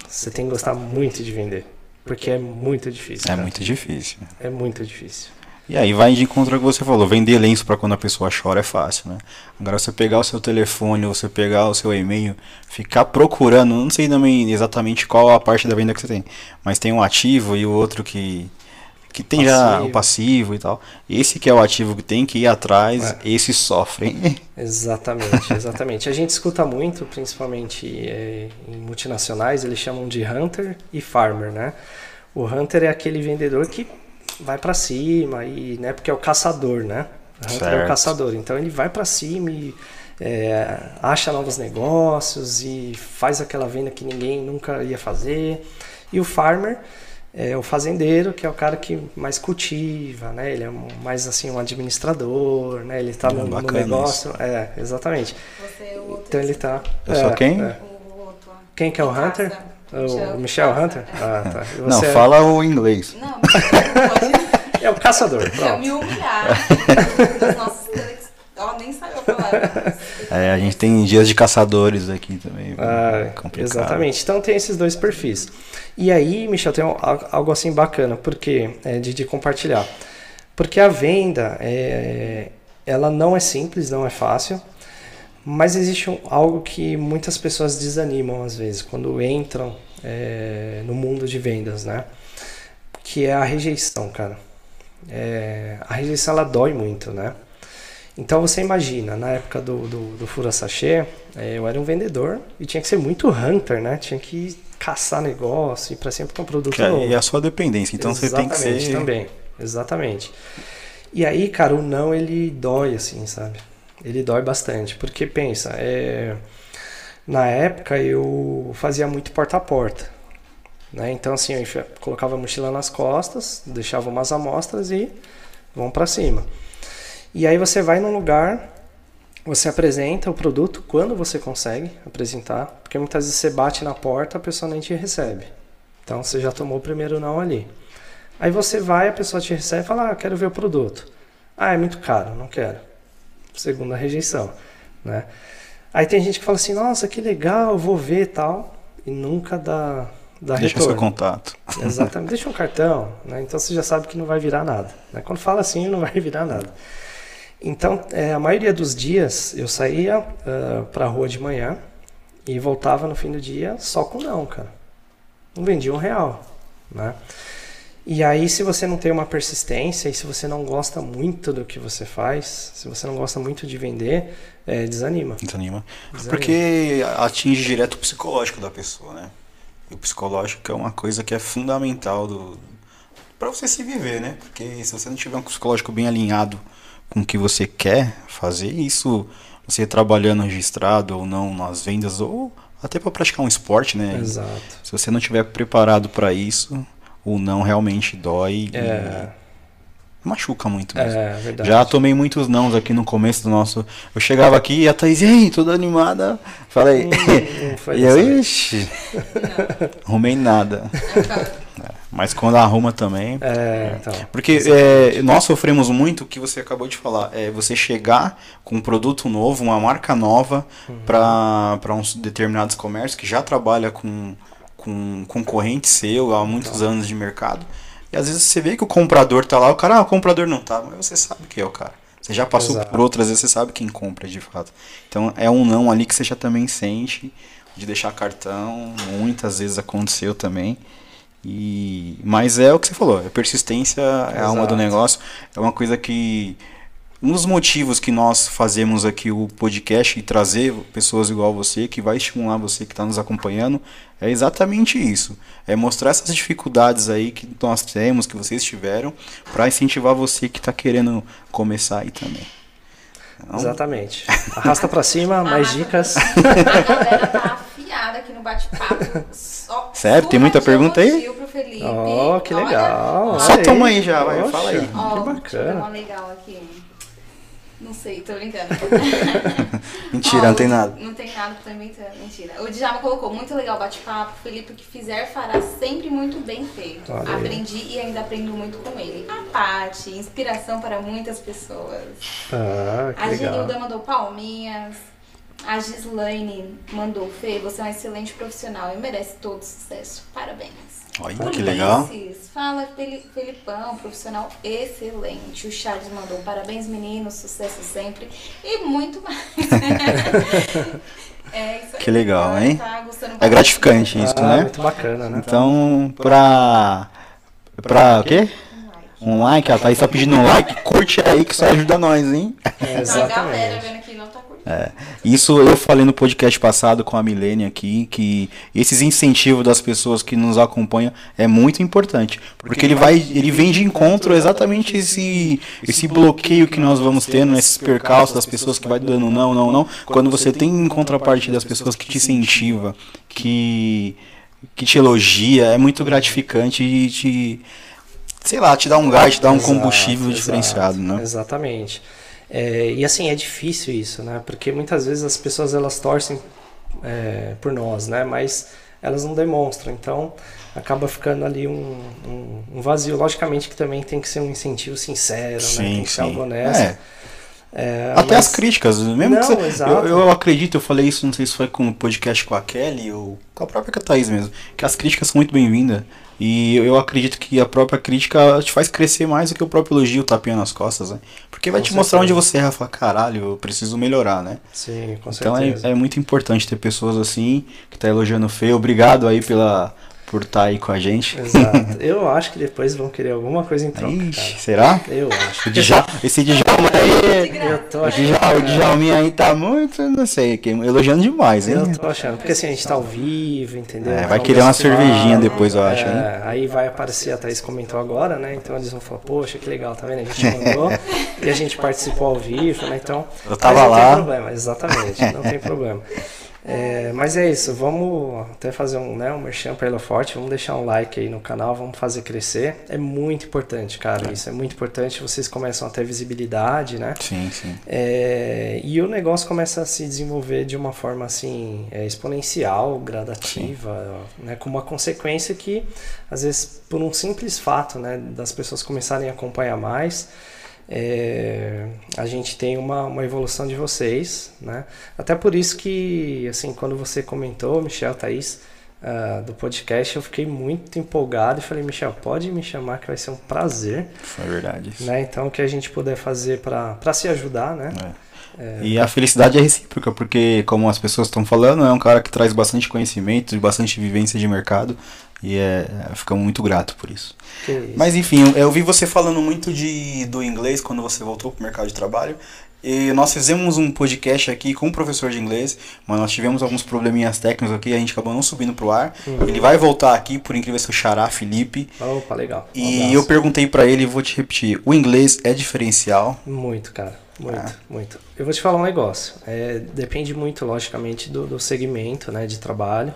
Você tem que gostar muito de vender. Porque é muito difícil. É cara. muito difícil. É muito difícil. E aí vai de encontro ao que você falou, vender lenço para quando a pessoa chora é fácil, né? Agora você pegar o seu telefone, você pegar o seu e-mail, ficar procurando, não sei também exatamente qual a parte da venda que você tem, mas tem um ativo e o outro que que tem passivo. já o passivo e tal. Esse que é o ativo que tem que ir atrás, é. esse sofre. Exatamente, exatamente. a gente escuta muito, principalmente é, em multinacionais, eles chamam de hunter e farmer, né? O hunter é aquele vendedor que vai para cima e, né, porque é o caçador, né? O hunter certo. é o caçador, então ele vai para cima e é, acha novos negócios e faz aquela venda que ninguém nunca ia fazer. E o farmer é o fazendeiro, que é o cara que mais cultiva, né? Ele é mais assim um administrador, né? Ele está no, no, negócio, isso. é, exatamente. Você é o outro. Então ele tá. Eu sou quem? É. Quem que é o Hunter? O Michel, Hunter? Ah, tá. não, é... fala o inglês. Não, pode. é o caçador. Pronto. me humilhar. nossos Ó, nem saiu a palavra. É, a gente tem dias de caçadores aqui também. Ah, exatamente. Então tem esses dois perfis. E aí, Michel, tem algo assim bacana, porque é, de, de compartilhar. Porque a venda, é, ela não é simples, não é fácil, mas existe algo que muitas pessoas desanimam às vezes quando entram é, no mundo de vendas, né? Que é a rejeição, cara. É, a rejeição ela dói muito, né? Então você imagina, na época do, do, do Fura Sachê, é, eu era um vendedor e tinha que ser muito hunter, né? Tinha que caçar negócio e para sempre com um produto é, novo. E a sua dependência, então Exatamente, você tem que ser... também, exatamente. E aí, cara, o não ele dói, assim, sabe? Ele dói bastante, porque pensa, é... na época eu fazia muito porta a porta. Né? Então, assim, eu colocava a mochila nas costas, deixava umas amostras e vão para cima. E aí você vai num lugar, você apresenta o produto quando você consegue apresentar, porque muitas vezes você bate na porta, a pessoa nem te recebe. Então você já tomou o primeiro não ali. Aí você vai, a pessoa te recebe e fala: ah, quero ver o produto. Ah, é muito caro, não quero. Segunda rejeição, né? Aí tem gente que fala assim: nossa, que legal, vou ver tal. E nunca dá, dá Deixa retorno. seu contato. Exatamente, deixa um cartão, né? Então você já sabe que não vai virar nada. Né? Quando fala assim, não vai virar nada. Então, é, a maioria dos dias eu saía uh, pra rua de manhã e voltava no fim do dia só com não, cara. Não vendia um real, né? E aí, se você não tem uma persistência e se você não gosta muito do que você faz, se você não gosta muito de vender, é, desanima. Desanima. desanima. Porque atinge direto o psicológico da pessoa, né? E o psicológico é uma coisa que é fundamental do para você se viver, né? Porque se você não tiver um psicológico bem alinhado com o que você quer fazer, isso você trabalhando registrado ou não nas vendas ou até para praticar um esporte, né? Exato. Se você não tiver preparado para isso, o não realmente dói É, e machuca muito mesmo. é verdade. Já tomei muitos nãos aqui no começo do nosso. Eu chegava aqui e a Thaís, e aí, toda animada. Falei. Hum, e eu, ixi, arrumei nada. É, Mas quando arruma também. É, então. Porque é, nós sofremos muito o que você acabou de falar. É você chegar com um produto novo, uma marca nova Uhum. para uns determinados comércios que já trabalha com, com um concorrente seu há muitos Então. anos de mercado. E às vezes você vê que o comprador tá lá, o cara, ah, o comprador não tá, mas você sabe que é o cara. Você já passou Exato. por outras vezes, você sabe quem compra de fato. Então é um não ali que você já também sente de deixar cartão, muitas vezes aconteceu também. E mas é o que você falou, é persistência, é a alma do negócio, é uma coisa que um dos motivos que nós fazemos aqui o podcast e trazer pessoas igual você, que vai estimular você que está nos acompanhando, é exatamente isso. É mostrar essas dificuldades aí que nós temos, que vocês tiveram, para incentivar você que está querendo começar aí também. Então, Exatamente. Arrasta pra cima, mais Arrasta dicas. A galera tá afiada aqui no bate-papo. Só- Sério? Tem muita pergunta aí? Felipe. Oh, que Olha, legal. Só Olha toma aí já, vai, fala aí. Ó, Que Deixa eu ver bacana. legal aqui. Não sei, tô brincando. Mentira, Ó, não tem nada. Não tem nada, tô inventando. Mentira. O Djalma colocou, muito legal o bate-papo. Felipe, o que fizer, fará sempre muito bem feito. Olha aí. Aprendi e ainda aprendo muito com ele. A Paty, inspiração para muitas pessoas. Ah, que A legal. Genilda mandou palminhas. A Gislaine mandou, Fê, você é um excelente profissional e merece todo sucesso. Parabéns. Olha Ulisses, que legal. Fala, Feli- Felipão, profissional excelente. O Charles mandou parabéns, meninos, sucesso sempre. E muito mais. é isso aí. Que legal, Ela hein? Tá É gratificante isso, ah, né? muito bacana, né? Então, pra. Pra o quê? Um like. Um like, a Thaís tá pedindo um like, curte aí que isso ajuda nós, hein? Então, a galera Exatamente. vendo que não tá. É, isso eu falei no podcast passado com a Milene aqui, que esses incentivos das pessoas que nos acompanham é muito importante. Porque ele vai, ele vem de encontro exatamente esse, esse bloqueio que nós vamos tendo, esses percalços das pessoas que vai dando não, não, não. Quando você tem em contrapartida das pessoas que te incentiva, que, que te elogia, é muito gratificante e te, sei lá, te dá um gás, te dá um Exato, combustível exato, diferenciado, né? Exatamente. É, e assim, é difícil isso, né? Porque muitas vezes as pessoas elas torcem é, por nós, né? Mas elas não demonstram. Então acaba ficando ali um, um, um vazio. Logicamente que também tem que ser um incentivo sincero, né? Tem Sim, que ser algo sim. honesto. É. É, Até mas- as críticas, mesmo Não, que você, eu, eu acredito, eu falei isso, não sei se foi com o podcast com a Kelly ou com a própria Thaís mesmo, que as críticas são muito bem-vindas. E eu acredito que a própria crítica te faz crescer mais do que o próprio elogio, tapinha nas costas, né? Porque vai Com te mostrar onde certeza. você erra, fala, caralho, eu preciso melhorar, né? Sim, com então é, certeza. é muito importante ter pessoas assim, que tá elogiando o feio. Obrigado aí pela, por estar aí com a gente. Exato. Eu acho que depois vão querer alguma coisa em troca, Ixi, será? cara. Eu acho. O Djalma, esse Djalma aí... Eu tô O achando. O Djalminha aí tá muito, não sei, elogiando demais, hein? Eu tô achando, porque assim, a gente tá ao vivo, entendeu? É, vai Então, querer uma cervejinha depois, eu acho? É, aí vai aparecer, a Thaís comentou agora, né? Então eles vão falar, poxa, que legal, tá vendo? A gente mandou e a gente participou ao vivo, né? Então. Eu tava mas não lá. tem problema, exatamente, não tem problema. É, mas é isso, vamos até fazer um, né, um merchan para Forte, vamos deixar um like aí no canal, vamos fazer crescer. É muito importante, cara, é. isso é muito importante, vocês começam a ter visibilidade, né? Sim, sim. É, e o negócio começa a se desenvolver de uma forma assim, é, exponencial, gradativa, né, com uma consequência que, às vezes, por um simples fato, né, das pessoas começarem a acompanhar mais, é, a gente tem uma, uma evolução de vocês, né? Até por isso que, assim, quando você comentou, Michel, Thaís, uh, do podcast, eu fiquei muito empolgado e falei, Michel, pode me chamar que vai ser um prazer. Foi verdade. Né? Então, o que a gente puder fazer para se ajudar, né? É. É, e a felicidade é recíproca, porque, como as pessoas estão falando, é um cara que traz bastante conhecimento, bastante vivência de mercado. E é, fica muito grato por isso. isso. Mas enfim, eu vi você falando muito de, do inglês quando você voltou para o mercado de trabalho. E nós fizemos um podcast aqui com um professor de inglês, mas nós tivemos alguns probleminhas técnicos aqui, a gente acabou não subindo pro ar. Uhum. Ele vai voltar aqui, por incrível que o xará, Felipe. Opa, legal. Um e eu perguntei para ele, vou te repetir, o inglês é diferencial? Muito, cara. Muito, ah. muito. Eu vou te falar um negócio. É, depende muito, logicamente, do, do segmento né, de trabalho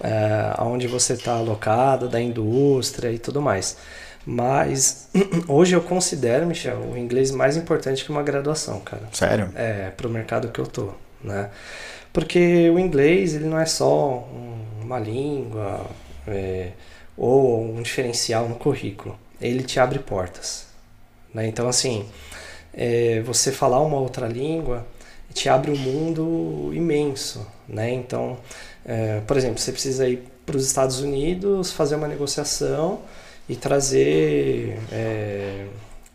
é, onde você está alocado, da indústria e tudo mais. Mas hoje eu considero, Michel, o inglês mais importante que uma graduação, cara. Sério? É, para o mercado que eu tô, né? Porque o inglês, ele não é só uma língua é, ou um diferencial no currículo. Ele te abre portas. Né? Então, assim, é, você falar uma outra língua te abre um mundo imenso, né? Então, é, por exemplo, você precisa ir para os Estados Unidos fazer uma negociação e trazer é,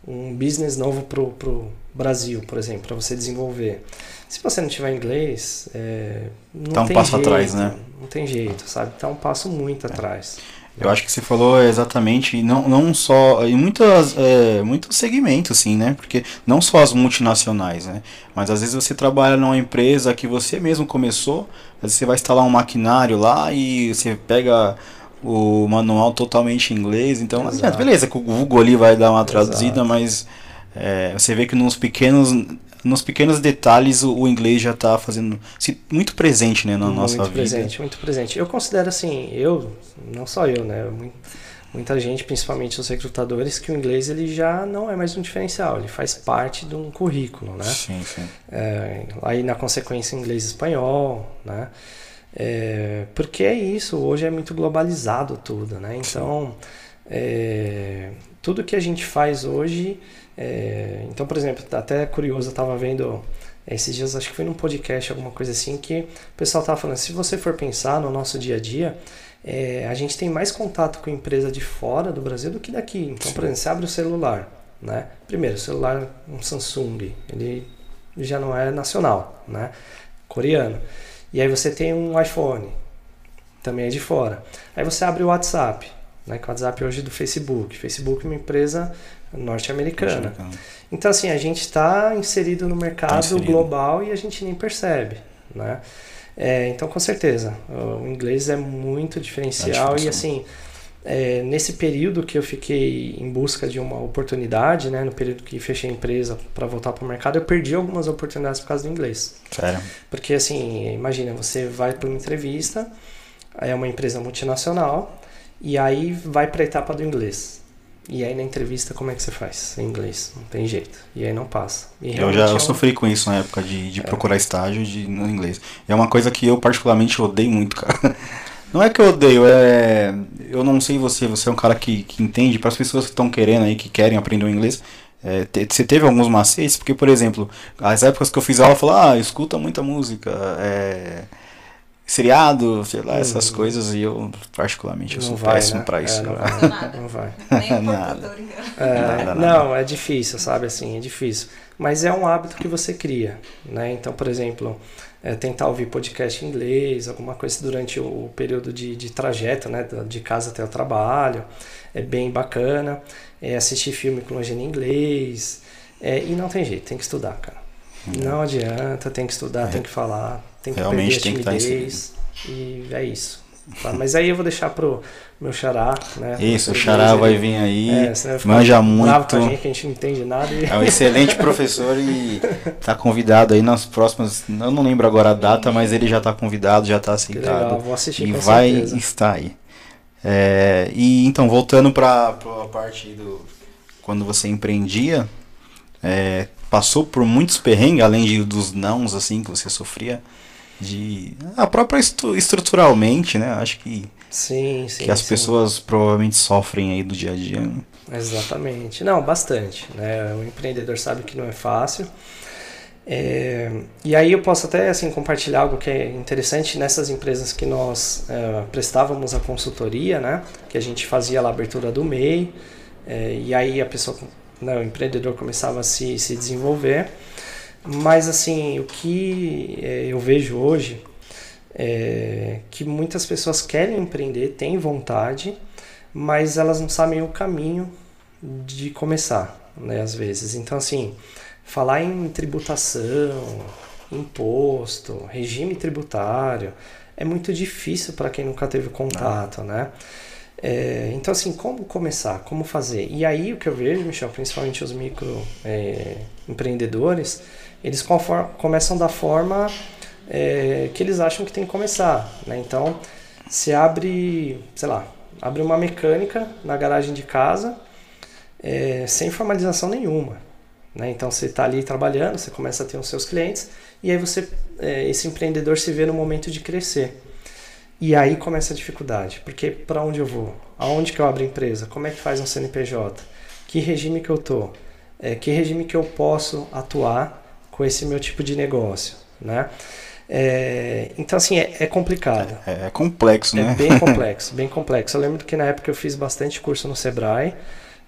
um business novo para o Brasil, por exemplo, para você desenvolver. Se você não tiver inglês, é, não tá um tem passo jeito, atrás, né? Não tem jeito, sabe? Tá um passo muito é. atrás. Eu acho que você falou exatamente, não, não só, em muitas, é, muitos segmentos, sim, né? Porque não só as multinacionais, né? Mas às vezes você trabalha numa empresa que você mesmo começou, às vezes você vai instalar um maquinário lá e você pega o manual totalmente em inglês, então adianta, beleza, o Google ali vai dar uma traduzida, Exato. mas é, você vê que nos pequenos nos pequenos detalhes o, o inglês já está fazendo muito presente né, na muito nossa vida. Muito presente, muito presente. Eu considero assim, eu, não só eu, né? Muita gente, principalmente os recrutadores, que o inglês ele já não é mais um diferencial, ele faz parte de um currículo, né? Sim, sim. É, aí na consequência inglês e espanhol, né? É, porque é isso, hoje é muito globalizado tudo, né? Então, é, tudo que a gente faz hoje é, então, por exemplo, tá até curioso, eu estava vendo esses dias, acho que foi num podcast, alguma coisa assim, que o pessoal estava falando, se você for pensar no nosso dia a dia, é, a gente tem mais contato com empresa de fora do Brasil do que daqui. Então, por exemplo, você abre o celular, né? Primeiro, o celular um Samsung, ele já não é nacional, né? Coreano. E aí você tem um iPhone, também é de fora. Aí você abre o WhatsApp, né? Que o WhatsApp hoje é do Facebook. Facebook é uma empresa norte-americana. Então, assim, a gente está inserido no mercado tá global e a gente nem percebe, né? É, então, com certeza, o inglês é muito diferencial e, assim, é, nesse período que eu fiquei em busca de uma oportunidade, né, no período que fechei a empresa para voltar para o mercado, eu perdi algumas oportunidades por causa do inglês. Sério? Porque, assim, imagina, você vai para uma entrevista, é uma empresa multinacional, e aí vai para a etapa do inglês. E aí na entrevista como é que você faz? Em inglês, não tem jeito. E aí não passa. eu já é sofri com isso na época de, de é. procurar estágio de, no inglês. E é uma coisa que eu particularmente odeio muito, cara. Não é que eu odeio, é. Eu não sei você, você é um cara que, que entende, para as pessoas que estão querendo aí, que querem aprender o inglês, é, te, você teve alguns macetes? Porque, por exemplo, as épocas que eu fiz aula, eu falava, ah, escuta muita música, é seriado, sei lá, essas uhum. coisas, e eu, particularmente, eu não sou vai, péssimo né? pra isso. É, não, vai, não vai. Nem nada. É, nada, Não, é difícil, sabe, assim, é difícil. Mas é um hábito que você cria, né? Então, por exemplo, é, tentar ouvir podcast em inglês, alguma coisa durante o período de, de trajeto, né? De casa até o trabalho, é bem bacana. É, assistir filme com legenda em inglês, é, e não tem jeito, tem que estudar, cara. Uhum. Não adianta, tem que estudar, é. tem que falar, tem que Realmente perder a timidez. E é isso. Tá? Mas aí eu vou deixar pro meu xará, né? Isso, o xará vai vir aí, é, manja muito. Com a gente, que a gente não entende nada. E... É um excelente professor e tá convidado aí nas próximas. Eu não lembro agora a data, mas ele já tá convidado, já tá aceitado. Legal, vou assistir e vai certeza. estar aí. É, e então, voltando para a parte do. Quando você empreendia, é, passou por muitos perrengues, além de, dos nãos assim que você sofria de a própria estu, estruturalmente, né? Acho que sim, sim, que as sim. pessoas provavelmente sofrem aí do dia a dia. Né? Exatamente. Não, bastante. Né? O empreendedor sabe que não é fácil. É, e aí eu posso até assim compartilhar algo que é interessante nessas empresas que nós é, prestávamos a consultoria, né? Que a gente fazia a abertura do MEI é, e aí a pessoa, né, o empreendedor começava a se, se desenvolver. Mas assim, o que é, eu vejo hoje é que muitas pessoas querem empreender, têm vontade, mas elas não sabem o caminho de começar, né, às vezes. Então assim, falar em tributação, imposto, regime tributário, é muito difícil para quem nunca teve contato, né? É, então, assim, como começar? Como fazer? E aí, o que eu vejo, Michel, principalmente os micro é, eles começam da forma é, que eles acham que tem que começar. Né? Então, se abre, sei lá, abre uma mecânica na garagem de casa é, sem formalização nenhuma. Né? Então, você está ali trabalhando, você começa a ter os seus clientes e aí você, é, esse empreendedor se vê no momento de crescer. E aí começa a dificuldade, porque para onde eu vou? Aonde que eu abro empresa? Como é que faz um CNPJ? Que regime que eu tô? É, que regime que eu posso atuar com esse meu tipo de negócio, né? É, então assim é, é complicado. É, é, complexo, né? É bem complexo, bem complexo. Eu lembro que na época eu fiz bastante curso no Sebrae,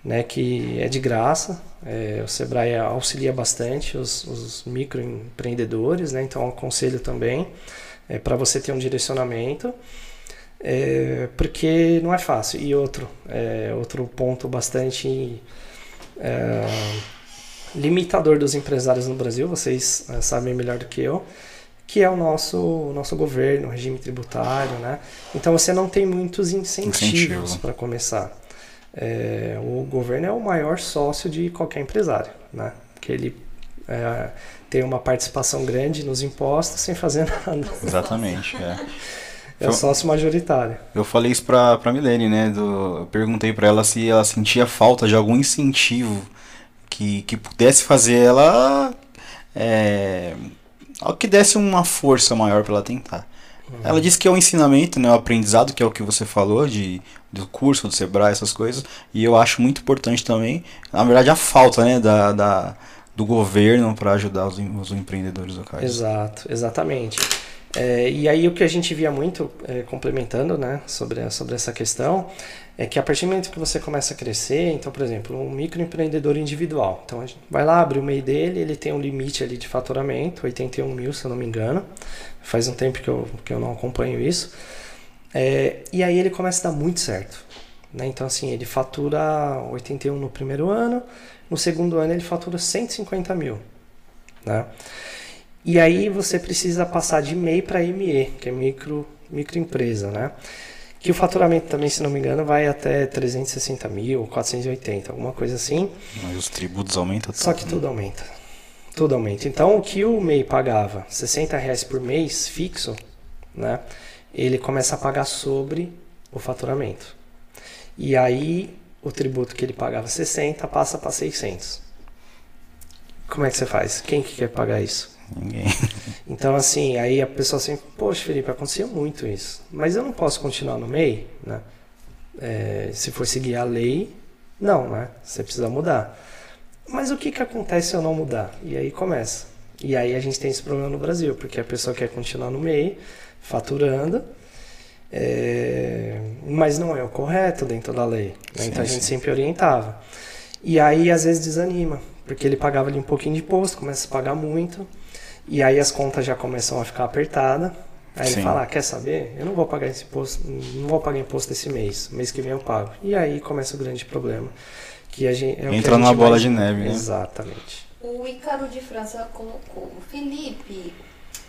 né? Que é de graça. É, o Sebrae auxilia bastante os, os microempreendedores, né? Então aconselho também é, para você ter um direcionamento, é, porque não é fácil. E outro, é, outro ponto bastante é, limitador dos empresários no Brasil, vocês é, sabem melhor do que eu, que é o nosso, o nosso governo, o regime tributário, né? Então você não tem muitos incentivos para começar. É, o governo é o maior sócio de qualquer empresário, né? Porque ele tem uma participação grande nos impostos sem fazer nada. Exatamente, é. É o sócio majoritário. Eu falei isso pra, pra Milene, né? Do, eu perguntei para ela se ela sentia falta de algum incentivo que, que pudesse fazer ela. É, que desse uma força maior para ela tentar. Uhum. Ela disse que é o ensinamento, né, o aprendizado, que é o que você falou, de, do curso, do Sebrae, essas coisas. E eu acho muito importante também, na verdade, a falta né, da, da do governo para ajudar os, os, empreendedores locais. Exato, exatamente. É, e aí o que a gente via muito, é, complementando né, sobre, sobre essa questão, é que a partir do momento que você começa a crescer, então, por exemplo, um microempreendedor individual, então a gente vai lá, abre o MEI dele, ele tem um limite ali de faturamento, 81 mil, se eu não me engano, faz um tempo que eu, que eu não acompanho isso, é, e aí ele começa a dar muito certo. Né? Então, assim, ele fatura 81 no primeiro ano, no segundo ano ele fatura 150 mil. Né? E aí você precisa passar de MEI para ME, que é micro, microempresa, né? Que o faturamento também, se não me engano, vai até 360 mil, 480, alguma coisa assim. Mas os tributos aumentam Só que tudo aumenta. Tudo aumenta. Então, o que o MEI pagava, 60 reais por mês fixo, né? Ele começa a pagar sobre o faturamento. E aí, o tributo que ele pagava 60 passa para 600. Como é que você faz? Quem que quer pagar isso? Ninguém. Então, assim, aí a pessoa assim, poxa, Felipe, acontecia muito isso. Mas eu não posso continuar no MEI, né? É, se for seguir a lei, não, né? Você precisa mudar. Mas o que, que acontece se eu não mudar? E aí começa. E aí a gente tem esse problema no Brasil, porque a pessoa quer continuar no MEI, faturando, é, mas não é o correto dentro da lei. Né? Sim, então a gente sim. sempre orientava. E aí às vezes desanima, porque ele pagava ali um pouquinho de imposto, começa a pagar muito, e aí as contas já começam a ficar apertadas. Aí Sim. ele fala, ah, quer saber? Eu não vou pagar esse imposto, não vou pagar imposto esse mês, mês que vem eu pago. E aí começa o grande problema. Que a gente, é Entra numa bola de neve, né? Exatamente. O Icaro de França colocou, Felipe,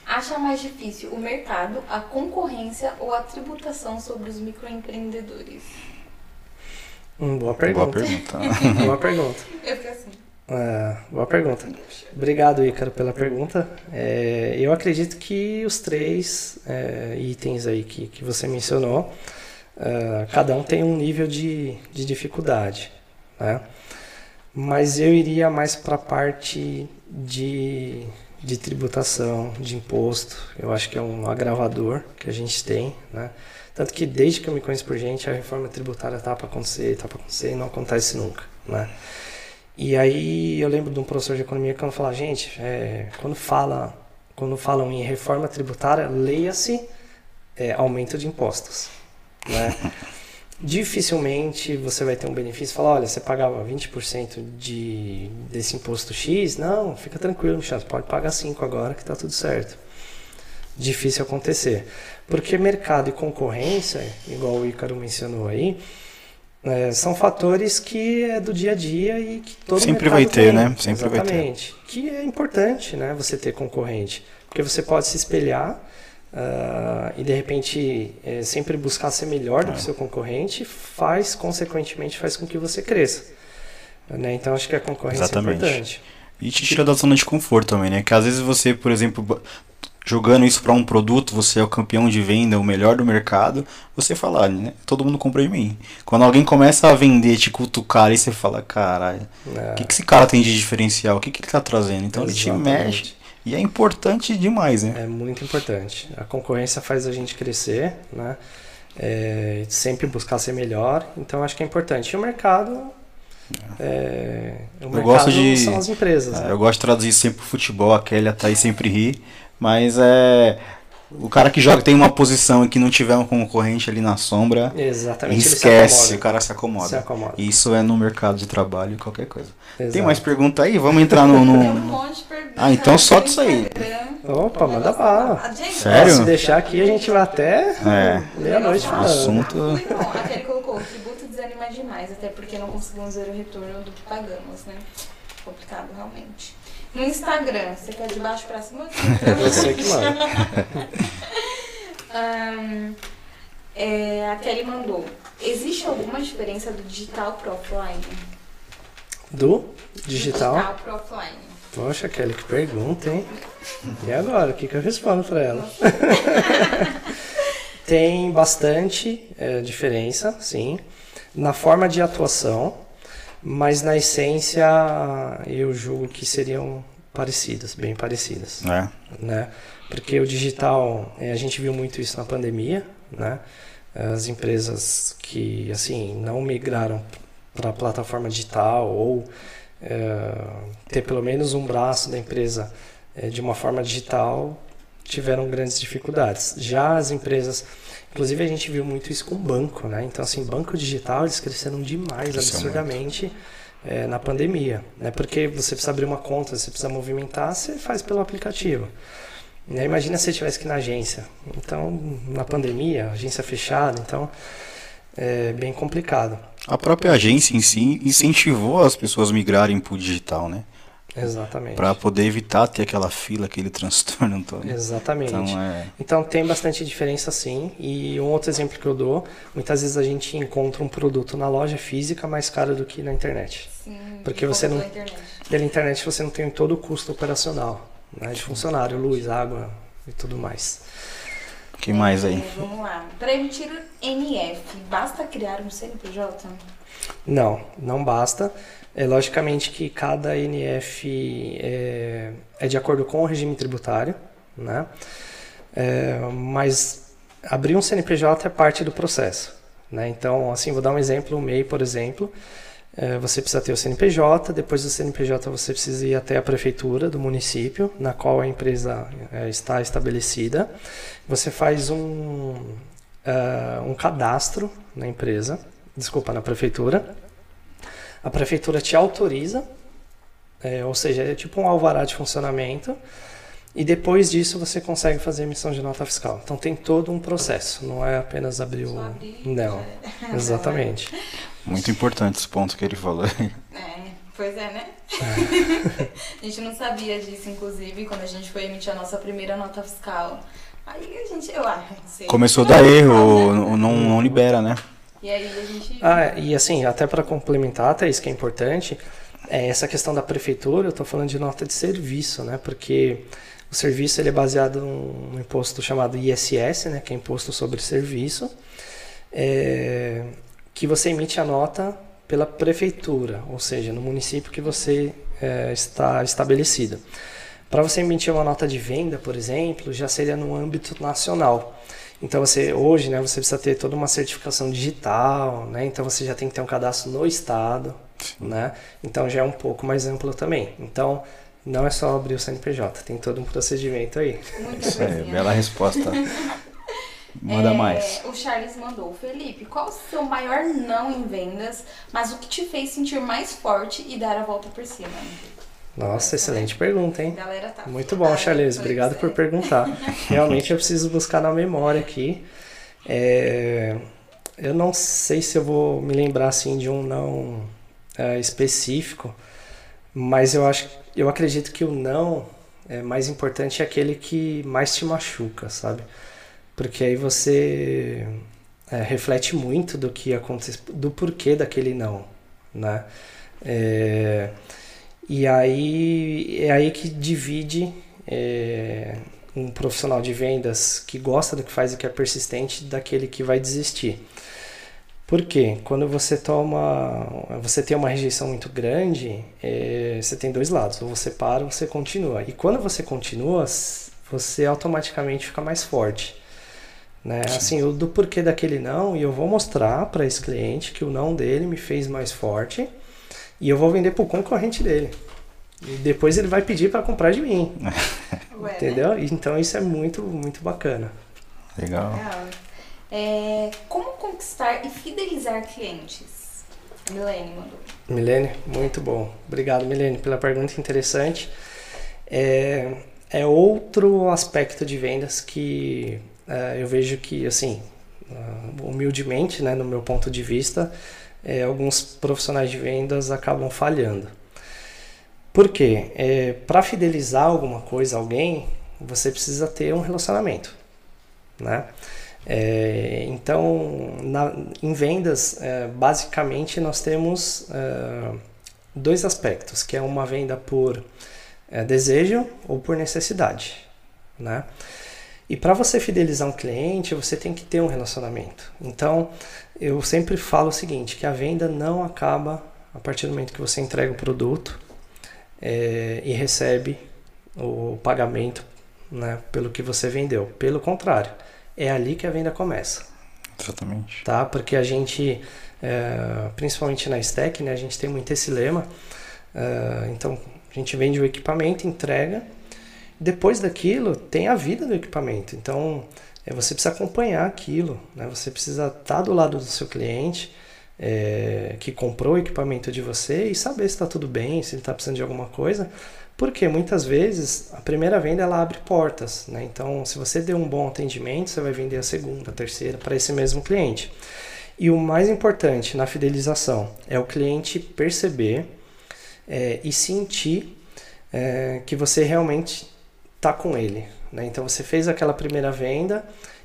Acha mais difícil o mercado, a concorrência ou a tributação sobre os microempreendedores? Hum, boa pergunta. Boa pergunta. boa pergunta. Eu fico assim. É, boa pergunta. Obrigado, Ícaro, pela pergunta. É, eu acredito que os três é, itens aí que, que você mencionou, é, cada um tem um nível de, de dificuldade. Né? Mas eu iria mais para a parte de, de tributação, de imposto. Eu acho que é um agravador que a gente tem. Né? Tanto que desde que eu me conheço por gente, a reforma tributária está para acontecer, está para acontecer e não acontece nunca. Né? E aí eu lembro de um professor de economia que quando fala, gente, é, quando fala, quando falam em reforma tributária, leia-se é, aumento de impostos, né? Dificilmente você vai ter um benefício, falar, olha, você pagava 20% de desse imposto X, não, fica tranquilo, Michel, pode pagar 5 agora que está tudo certo. Difícil acontecer. Porque mercado e concorrência, igual o Ícaro mencionou aí, é, são fatores que é do dia a dia e que todo sempre vai ter, tem. né? Sempre Exatamente. vai ter. Que é importante, né? Você ter concorrente, porque você pode se espelhar uh, e de repente é, sempre buscar ser melhor do é. que seu concorrente, faz consequentemente faz com que você cresça. Né? Então acho que a concorrência é Exatamente. é importante. E te tira da zona de conforto também, né? Que às vezes você, por exemplo, jogando isso para um produto, você é o campeão de venda, o melhor do mercado, você fala, né? Todo mundo compra de mim. Quando alguém começa a vender, te cutucar, aí você fala, caralho, o é. que, que esse cara tem de diferencial? O que, que ele tá trazendo? Então Exatamente. ele te mexe. E é importante demais, né? É muito importante. A concorrência faz a gente crescer, né? É, sempre buscar ser melhor. Então acho que é importante. E o mercado é, o eu gosto de, são as empresas. É, né? Eu gosto de traduzir sempre o futebol, a Kelly, a Thaís sempre ri. Mas é. O cara que joga tem uma posição e que não tiver um concorrente ali na sombra, Exatamente, esquece, o cara se acomoda. se acomoda. Isso é no mercado de trabalho qualquer coisa. Exato. Tem mais pergunta aí? Vamos entrar no. no... Tem um monte de perguntas. Ah, então solta isso aí. Opa, manda bala. Sério? Se deixar aqui, a gente vai até é. meia-noite falando. Assunto. Aquele colocou: o tributo desanima demais, até porque não conseguimos ver o retorno do que pagamos, né? Complicado, realmente. No Instagram, você quer de baixo pra cima? Você que manda. um, é, a Kelly mandou. Existe alguma diferença do digital pro offline? Do digital? digital pro offline. Poxa, Kelly, que pergunta, hein? E agora? O que, que eu respondo pra ela? Tem bastante é, diferença, sim, na forma de atuação mas na essência eu julgo que seriam parecidas, bem parecidas. É. Né? Porque o digital, é, a gente viu muito isso na pandemia, né? As empresas que assim não migraram para a plataforma digital ou é, ter pelo menos um braço da empresa é, de uma forma digital tiveram grandes dificuldades. Já as empresas Inclusive a gente viu muito isso com banco, né? Então assim, banco digital eles cresceram demais, isso absurdamente é, na pandemia, né? Porque você precisa abrir uma conta, você precisa movimentar, você faz pelo aplicativo. Né? Imagina se você tivesse que ir na agência. Então, na pandemia, agência fechada, então é bem complicado. A própria agência em si incentivou as pessoas a migrarem para o digital, né? Exatamente. Para poder evitar ter aquela fila, aquele transtorno todo. Exatamente. Então, é... então tem bastante diferença sim. E um outro exemplo que eu dou, muitas vezes a gente encontra um produto na loja física mais caro do que na internet. Sim, Porque você não. Internet. Pela internet você não tem todo o custo operacional, né? De funcionário, luz, água e tudo mais. O que mais aí? É, vamos lá. Para emitir o NF, basta criar um CNPJ? Não, não basta. É, logicamente que cada NF é, é de acordo com o regime tributário, né? É, mas abrir um CNPJ é parte do processo. Né? Então, assim, vou dar um exemplo, o MEI, por exemplo, é, você precisa ter o CNPJ, depois do CNPJ você precisa ir até a prefeitura do município, na qual a empresa é, está estabelecida. Você faz um, uh, um cadastro na empresa, desculpa, na prefeitura, a prefeitura te autoriza, é, ou seja, é tipo um alvará de funcionamento, e depois disso você consegue fazer emissão de nota fiscal. Então tem todo um processo, não é apenas abrir o. Não, exatamente. Muito importante esse ponto que ele falou. É, pois é, né? a gente não sabia disso, inclusive, quando a gente foi emitir a nossa primeira nota fiscal. Aí a gente, eu acho. Ah, Começou a dar erro, né? não, não libera, né? E aí a gente. Ah, e assim, até para complementar, isso que é importante, é essa questão da prefeitura, eu estou falando de nota de serviço, né? Porque o serviço ele é baseado num imposto chamado ISS, né? Que é Imposto sobre Serviço, é, que você emite a nota pela prefeitura, ou seja, no município que você é, está estabelecido. Para você emitir uma nota de venda, por exemplo, já seria no âmbito nacional. Então você hoje, né, você precisa ter toda uma certificação digital, né? Então você já tem que ter um cadastro no estado, né? Então já é um pouco mais amplo também. Então não é só abrir o CNPJ, tem todo um procedimento aí. Isso aí, bela resposta. Manda é, mais. O Charles mandou. Felipe, qual o seu maior não em vendas, mas o que te fez sentir mais forte e dar a volta por cima? Nossa, excelente pergunta, hein? Tá Muito bom, Charles. Obrigado por perguntar. Realmente eu preciso buscar na memória aqui. É, eu não sei se eu vou me lembrar assim de um não é, específico, mas eu acho, eu acredito que o não é mais importante é aquele que mais te machuca, sabe? porque aí você é, reflete muito do que acontece, do porquê daquele não, né? É, e aí é aí que divide é, um profissional de vendas que gosta do que faz e que é persistente daquele que vai desistir. Por quê? Quando você toma, você tem uma rejeição muito grande, é, você tem dois lados, ou você para ou você continua. E quando você continua, você automaticamente fica mais forte. Né? Assim, o do porquê daquele não, e eu vou mostrar para esse cliente que o não dele me fez mais forte e eu vou vender para o concorrente dele. E depois ele vai pedir para comprar de mim. Ué, entendeu? Né? Então isso é muito, muito bacana. Legal. É, como conquistar e fidelizar clientes? Milene mandou. Milene, muito bom. Obrigado, Milene, pela pergunta interessante. É, é outro aspecto de vendas que é, eu vejo que, assim, uh, humildemente, né, no meu ponto de vista, é, alguns profissionais de vendas acabam falhando. Por quê? É, Para fidelizar alguma coisa, alguém, você precisa ter um relacionamento, né? É, então, na, em vendas, é, basicamente nós temos é, dois aspectos, que é uma venda por é, desejo ou por necessidade, né? E para você fidelizar um cliente, você tem que ter um relacionamento. Então, eu sempre falo o seguinte, que a venda não acaba a partir do momento que você entrega o produto é, e recebe o pagamento né, pelo que você vendeu. Pelo contrário, é ali que a venda começa. Exatamente. Tá? Porque a gente, é, principalmente na Stack, né, a gente tem muito esse lema. É, então, a gente vende o equipamento, entrega depois daquilo, tem a vida do equipamento. Então, é, você precisa acompanhar aquilo, né? Você precisa estar do lado do seu cliente é, que comprou o equipamento de você e saber se está tudo bem, se ele está precisando de alguma coisa. Porque muitas vezes a primeira venda ela abre portas, né? Então, se você deu um bom atendimento, você vai vender a segunda, a terceira para esse mesmo cliente. E o mais importante na fidelização é o cliente perceber é, e sentir é, que você realmente tá com ele. Né? Então você fez aquela primeira venda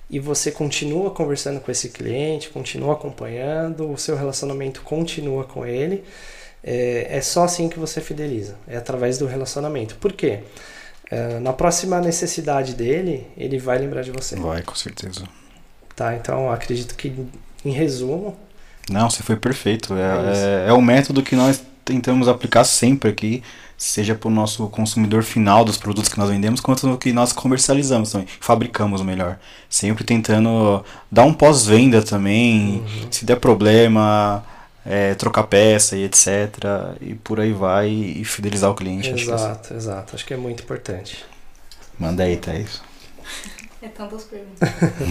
e você continua conversando com esse cliente, continua acompanhando, o seu relacionamento continua com ele. É, é só assim que você fideliza, é através do relacionamento. Por quê? É, na próxima necessidade dele, ele vai lembrar de você. Vai, com certeza. Tá, então acredito que, em resumo. Não, você foi perfeito. É, é, é o método que nós tentamos aplicar sempre aqui seja para o nosso consumidor final dos produtos que nós vendemos, quanto no que nós comercializamos também, fabricamos melhor. Sempre tentando dar um pós-venda também, uhum. se der problema, é, trocar peça e etc. E por aí vai, e fidelizar o cliente. Exato, acho exato. Acho que é muito importante. Manda aí, Thaís. É tantas perguntas.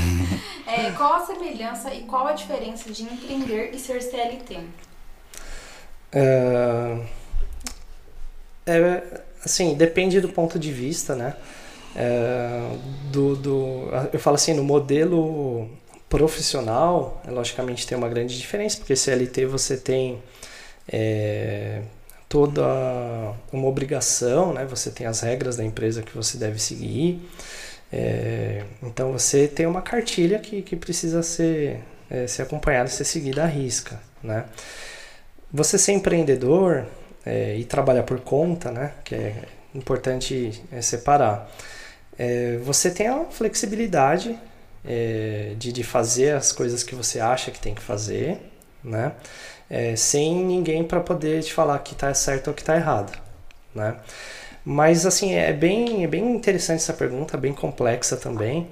é, qual a semelhança e qual a diferença de empreender e ser CLT? Uh, é, assim, depende do ponto de vista, né? É, do, do, eu falo assim, no modelo profissional, logicamente tem uma grande diferença, porque CLT você tem é, toda uma obrigação, né? Você tem as regras da empresa que você deve seguir. É, então você tem uma cartilha que, que precisa ser, é, ser acompanhada, ser seguida à risca, né? Você ser empreendedor é, e trabalhar por conta, né? Que é importante é, separar. É, você tem a flexibilidade é, de, de fazer as coisas que você acha que tem que fazer, né? é, sem ninguém para poder te falar que está certo ou que está errado, né? Mas assim é bem, é bem interessante essa pergunta, bem complexa também,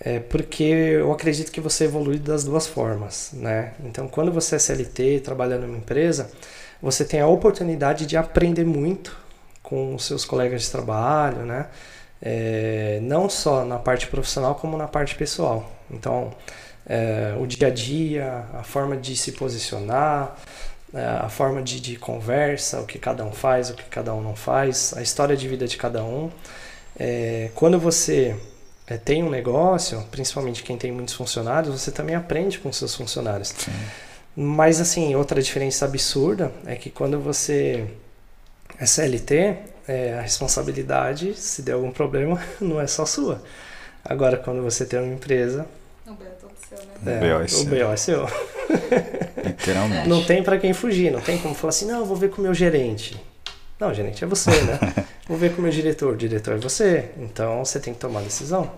é, porque eu acredito que você evolui das duas formas, né? Então, quando você é CLT, trabalhando numa empresa, você tem a oportunidade de aprender muito com os seus colegas de trabalho, né? É, não só na parte profissional como na parte pessoal. Então, é, o dia a dia, a forma de se posicionar, é, a forma de, de, conversa, o que cada um faz, o que cada um não faz, a história de vida de cada um. É, quando você é, tem um negócio, principalmente quem tem muitos funcionários, você também aprende com seus funcionários. Sim. Mas assim, outra diferença absurda é que quando você é CLT, é, a responsabilidade, se der algum problema, não é só sua. Agora, quando você tem uma empresa, né? É, o BO é seu. O BO é seu. Literalmente. Não tem para quem fugir, não tem como falar assim, não, eu vou ver com o meu gerente. Não, gerente é você, né? vou ver com o meu diretor, o diretor é você. Então você tem que tomar a decisão.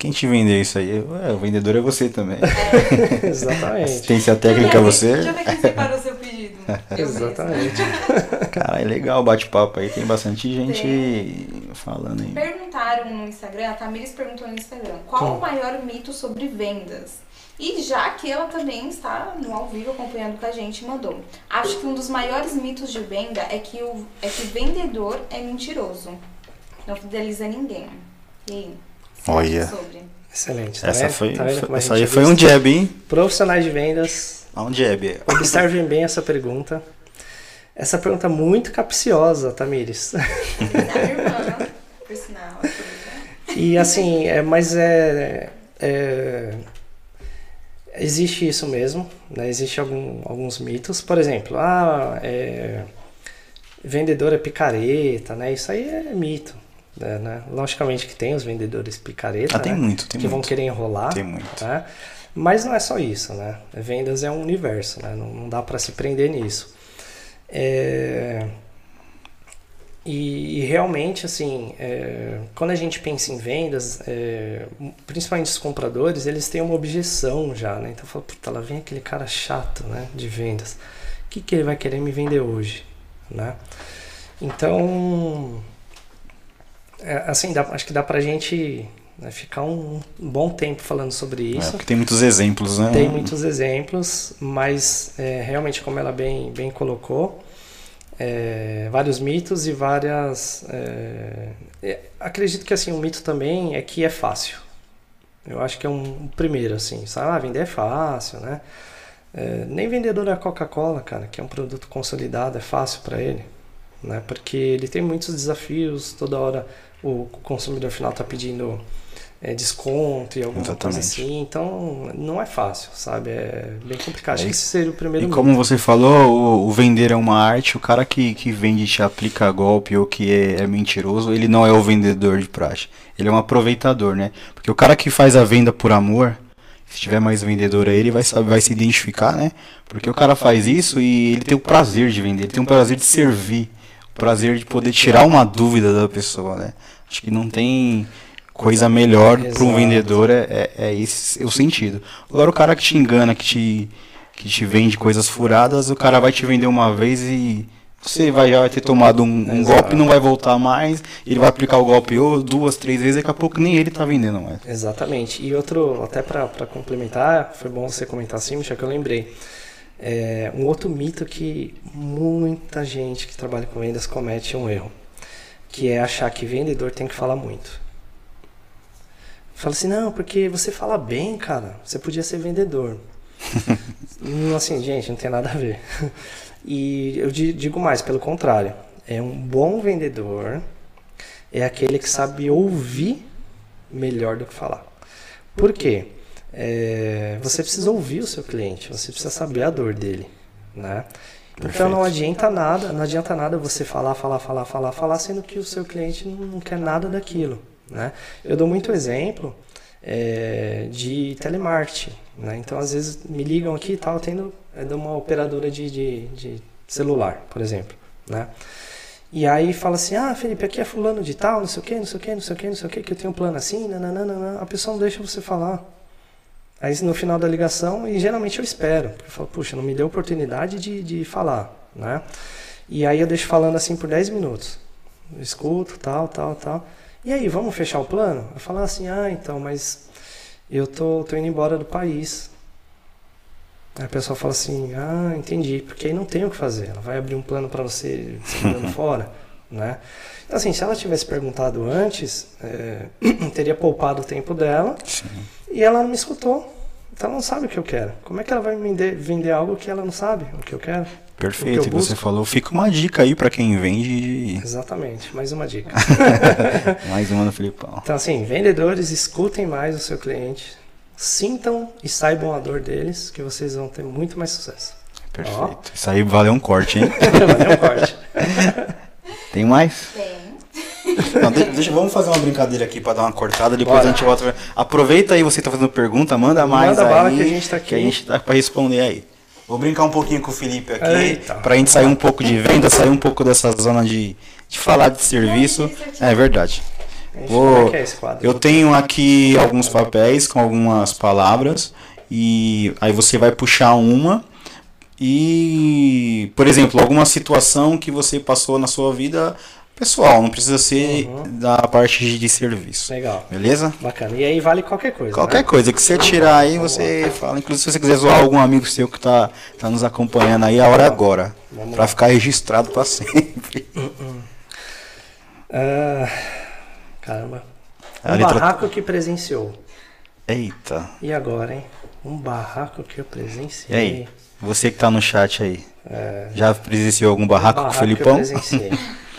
Quem te vender isso aí? É, o vendedor é você também. É. Exatamente. Assistência técnica é você. Deixa eu ver quem separou o seu pedido. Exatamente. Cara, é legal o bate-papo aí. Tem bastante gente tem. falando aí. Perguntaram no Instagram, a Tamires perguntou no Instagram, qual hum. o maior mito sobre vendas? E já que ela também está no ao vivo acompanhando com a gente, mandou. Acho que um dos maiores mitos de venda é que o é que vendedor é mentiroso. Não fideliza ninguém. E aí? Olha. Sobre? Excelente. Tá essa vendo? foi, tá foi essa aí foi um jab, hein? Profissionais de vendas. Um jab. Observem bem essa pergunta. Essa pergunta é muito capciosa, Tamires. sinal. E assim, é, mas é, é existe isso mesmo, né? Existe algum, alguns mitos, por exemplo, ah, é, vendedor é picareta, né? Isso aí é mito. É, né? Logicamente que tem os vendedores picareta, ah, tem né? muito, tem que muito. vão querer enrolar. Tem muito. Né? Mas não é só isso, né? Vendas é um universo, né? Não, não dá para se prender nisso. É... E, e, realmente, assim, é... quando a gente pensa em vendas, é... principalmente os compradores, eles têm uma objeção já, né? Então, fala, puta, lá vem aquele cara chato, né? De vendas. O que, que ele vai querer me vender hoje, né? Então, é, assim, dá, acho que dá pra gente né, ficar um, bom tempo falando sobre é, isso. É, porque tem muitos exemplos, né? Tem muitos exemplos, mas é, realmente, como ela bem, bem colocou, é, vários mitos e várias. É, é, acredito que assim, um mito também é que é fácil. Eu acho que é um, um primeiro, assim, sabe? Ah, vender é fácil, né? nem vendedor da Coca-Cola, cara, que é um produto consolidado, é fácil para ele, né? Porque ele tem muitos desafios, toda hora o consumidor final está pedindo é, desconto e alguma Exatamente. coisa assim. Então, não é fácil, sabe? É bem complicado. Acho é, que esse seria o primeiro E como você falou, o, o, vender é uma arte. O cara que, que vende e te aplica golpe ou que é, é, mentiroso, ele não é o vendedor de praxe. Ele é um aproveitador, né? Porque o cara que faz a venda por amor, se tiver mais vendedor aí, ele vai, saber, vai se identificar, né? Porque o cara faz isso e ele tem o prazer de vender, ele tem o prazer de servir prazer de poder tirar uma dúvida da pessoa, né? Acho que não tem coisa melhor para um vendedor é, é, é, esse o sentido. Agora o cara que te engana, que te, que te vende coisas furadas, o cara vai te vender uma vez e você vai, já vai ter tomado um, um golpe não vai voltar mais, ele vai aplicar o golpe ou duas, três vezes, daqui a pouco nem ele tá vendendo mais. Exatamente. E outro, até para complementar, foi bom você comentar assim, Michel, que eu lembrei. É, um outro mito que muita gente que trabalha com vendas comete um erro, que é achar que vendedor tem que falar muito. Fala assim, não, porque você fala bem, cara, você podia ser vendedor. assim, gente, não tem nada a ver. E eu digo mais, pelo contrário, é um bom vendedor, é aquele que sabe ouvir melhor do que falar. Por quê? É, você precisa ouvir o seu cliente, você precisa saber a dor dele, né? Perfeito. Então não adianta nada, não adianta nada você falar, falar, falar, falar, falar, sendo que o seu cliente não quer nada daquilo. Né? Eu dou muito exemplo é, de telemarketing. Né? Então, às vezes, me ligam aqui e tal, tendo é de uma operadora de, de, de, celular, por exemplo. Né? E aí fala assim, ah, Felipe, aqui é fulano de tal, não sei o que, não sei o que, não sei o que, não sei o que, que eu tenho um plano assim, nananana. a pessoa não deixa você falar. Aí no final da ligação, e geralmente eu espero, porque eu falo, puxa, não me deu oportunidade de, de falar, né? E aí eu deixo falando assim por 10 minutos. Eu escuto, tal, tal, tal. E aí, vamos fechar o plano? Eu falo assim, ah, então, mas eu tô, tô indo embora do país. Aí a pessoa fala assim, ah, entendi, porque aí não tem o que fazer. Ela vai abrir um plano para você se fora, né? Então, assim, se ela tivesse perguntado antes, é, teria poupado o tempo dela Sim. E ela não me escutou. Então ela não sabe o que eu quero. Como é que ela vai vender, vender algo que ela não sabe o que eu quero? Perfeito, e você falou, fica uma dica aí para quem vende. Exatamente, mais uma dica. mais uma no Filipão. Então, assim, vendedores, escutem mais o seu cliente, sintam e saibam a dor deles, que vocês vão ter muito mais sucesso. Perfeito. Ó. Isso aí valeu um corte, hein? valeu um corte. Tem mais? Tem. Não, deixa, vamos fazer uma brincadeira aqui para dar uma cortada, depois Bora. a gente volta. Aproveita aí, você tá fazendo pergunta, manda mais manda aí. Bala que a gente tá aqui. Que a gente tá para responder aí. Vou brincar um pouquinho com o Felipe aqui, para a gente sair um pouco de venda, sair um pouco dessa zona de, de falar de serviço. É verdade. Vou, é eu tenho aqui alguns papéis com algumas palavras e aí você vai puxar uma e, por exemplo, alguma situação que você passou na sua vida pessoal, não precisa ser uhum. da parte de serviço. Legal. Beleza? Bacana. E aí vale qualquer coisa. Qualquer né? coisa que você tirar aí, você fala. Inclusive, se você quiser zoar algum amigo seu que está tá nos acompanhando aí, a hora é agora. Para ficar registrado para sempre. Uh, uh. caramba. Um barraco que presenciou. Eita. E agora, hein? Um barraco que eu presenciei. E aí? Você que está no chat aí. É... Já presenciou algum barraco, um barraco com o Felipão? Que eu presenciei.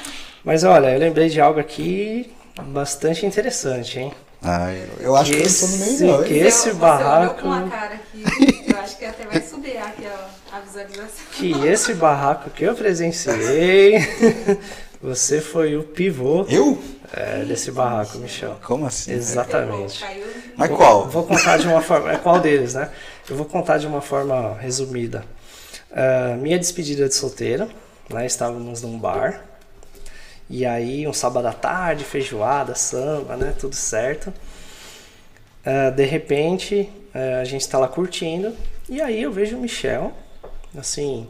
Mas olha, eu lembrei de algo aqui bastante interessante, hein? Ah, eu, acho que, que esse, eu tô no meio não. Que esse barraco. Você com uma cara aqui, eu acho que até vai subir aqui a, a visualização. Que esse barraco que eu presenciei, você foi o pivô. Eu? É, desse barraco, Michel. Como assim? Exatamente. Mas qual? Vou, vou contar de uma forma. É qual deles, né? Eu vou contar de uma forma resumida. Uh, minha despedida de solteiro, né? Estávamos num bar. E aí, um sábado à tarde, feijoada, samba, né? Tudo certo. Uh, de repente, uh, a gente está lá curtindo. E aí eu vejo o Michel, assim,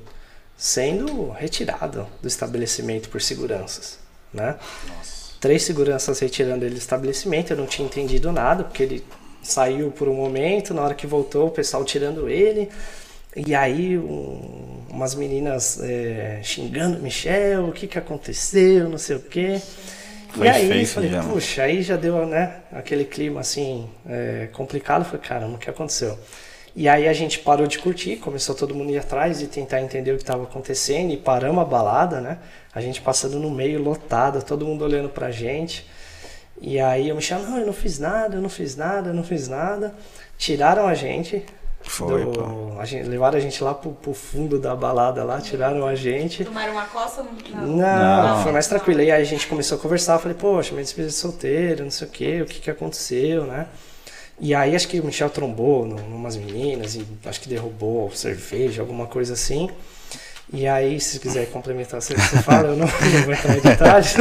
sendo retirado do estabelecimento por seguranças, né? Nossa. Três seguranças retirando ele do estabelecimento. Eu não tinha entendido nada, porque ele saiu por um momento, na hora que voltou, o pessoal tirando ele. E aí um, umas meninas é, xingando Michel, o que que aconteceu, não sei o quê. Foi e aí falei, já, puxa, aí já deu né, aquele clima assim é, complicado. Falei, caramba, o que aconteceu? E aí a gente parou de curtir, começou todo mundo ir atrás e tentar entender o que estava acontecendo e paramos a balada, né? A gente passando no meio lotado, todo mundo olhando pra gente. E aí eu me chamo, não, eu não fiz nada, eu não fiz nada, eu não fiz nada. Tiraram a gente, foi, do, a gente, levaram a gente lá pro, pro, fundo da balada lá, tiraram a gente. Tomaram uma coça? Não. Não, não. foi mais tranquilo. E aí a gente começou a conversar, falei, poxa, minha despedida de solteiro, não sei o que, o que que aconteceu, né? E aí acho que o Michel trombou no, numas meninas e acho que derrubou cerveja, alguma coisa assim. E aí, se quiser complementar, você, você fala, eu não, não vou entrar em detalhes.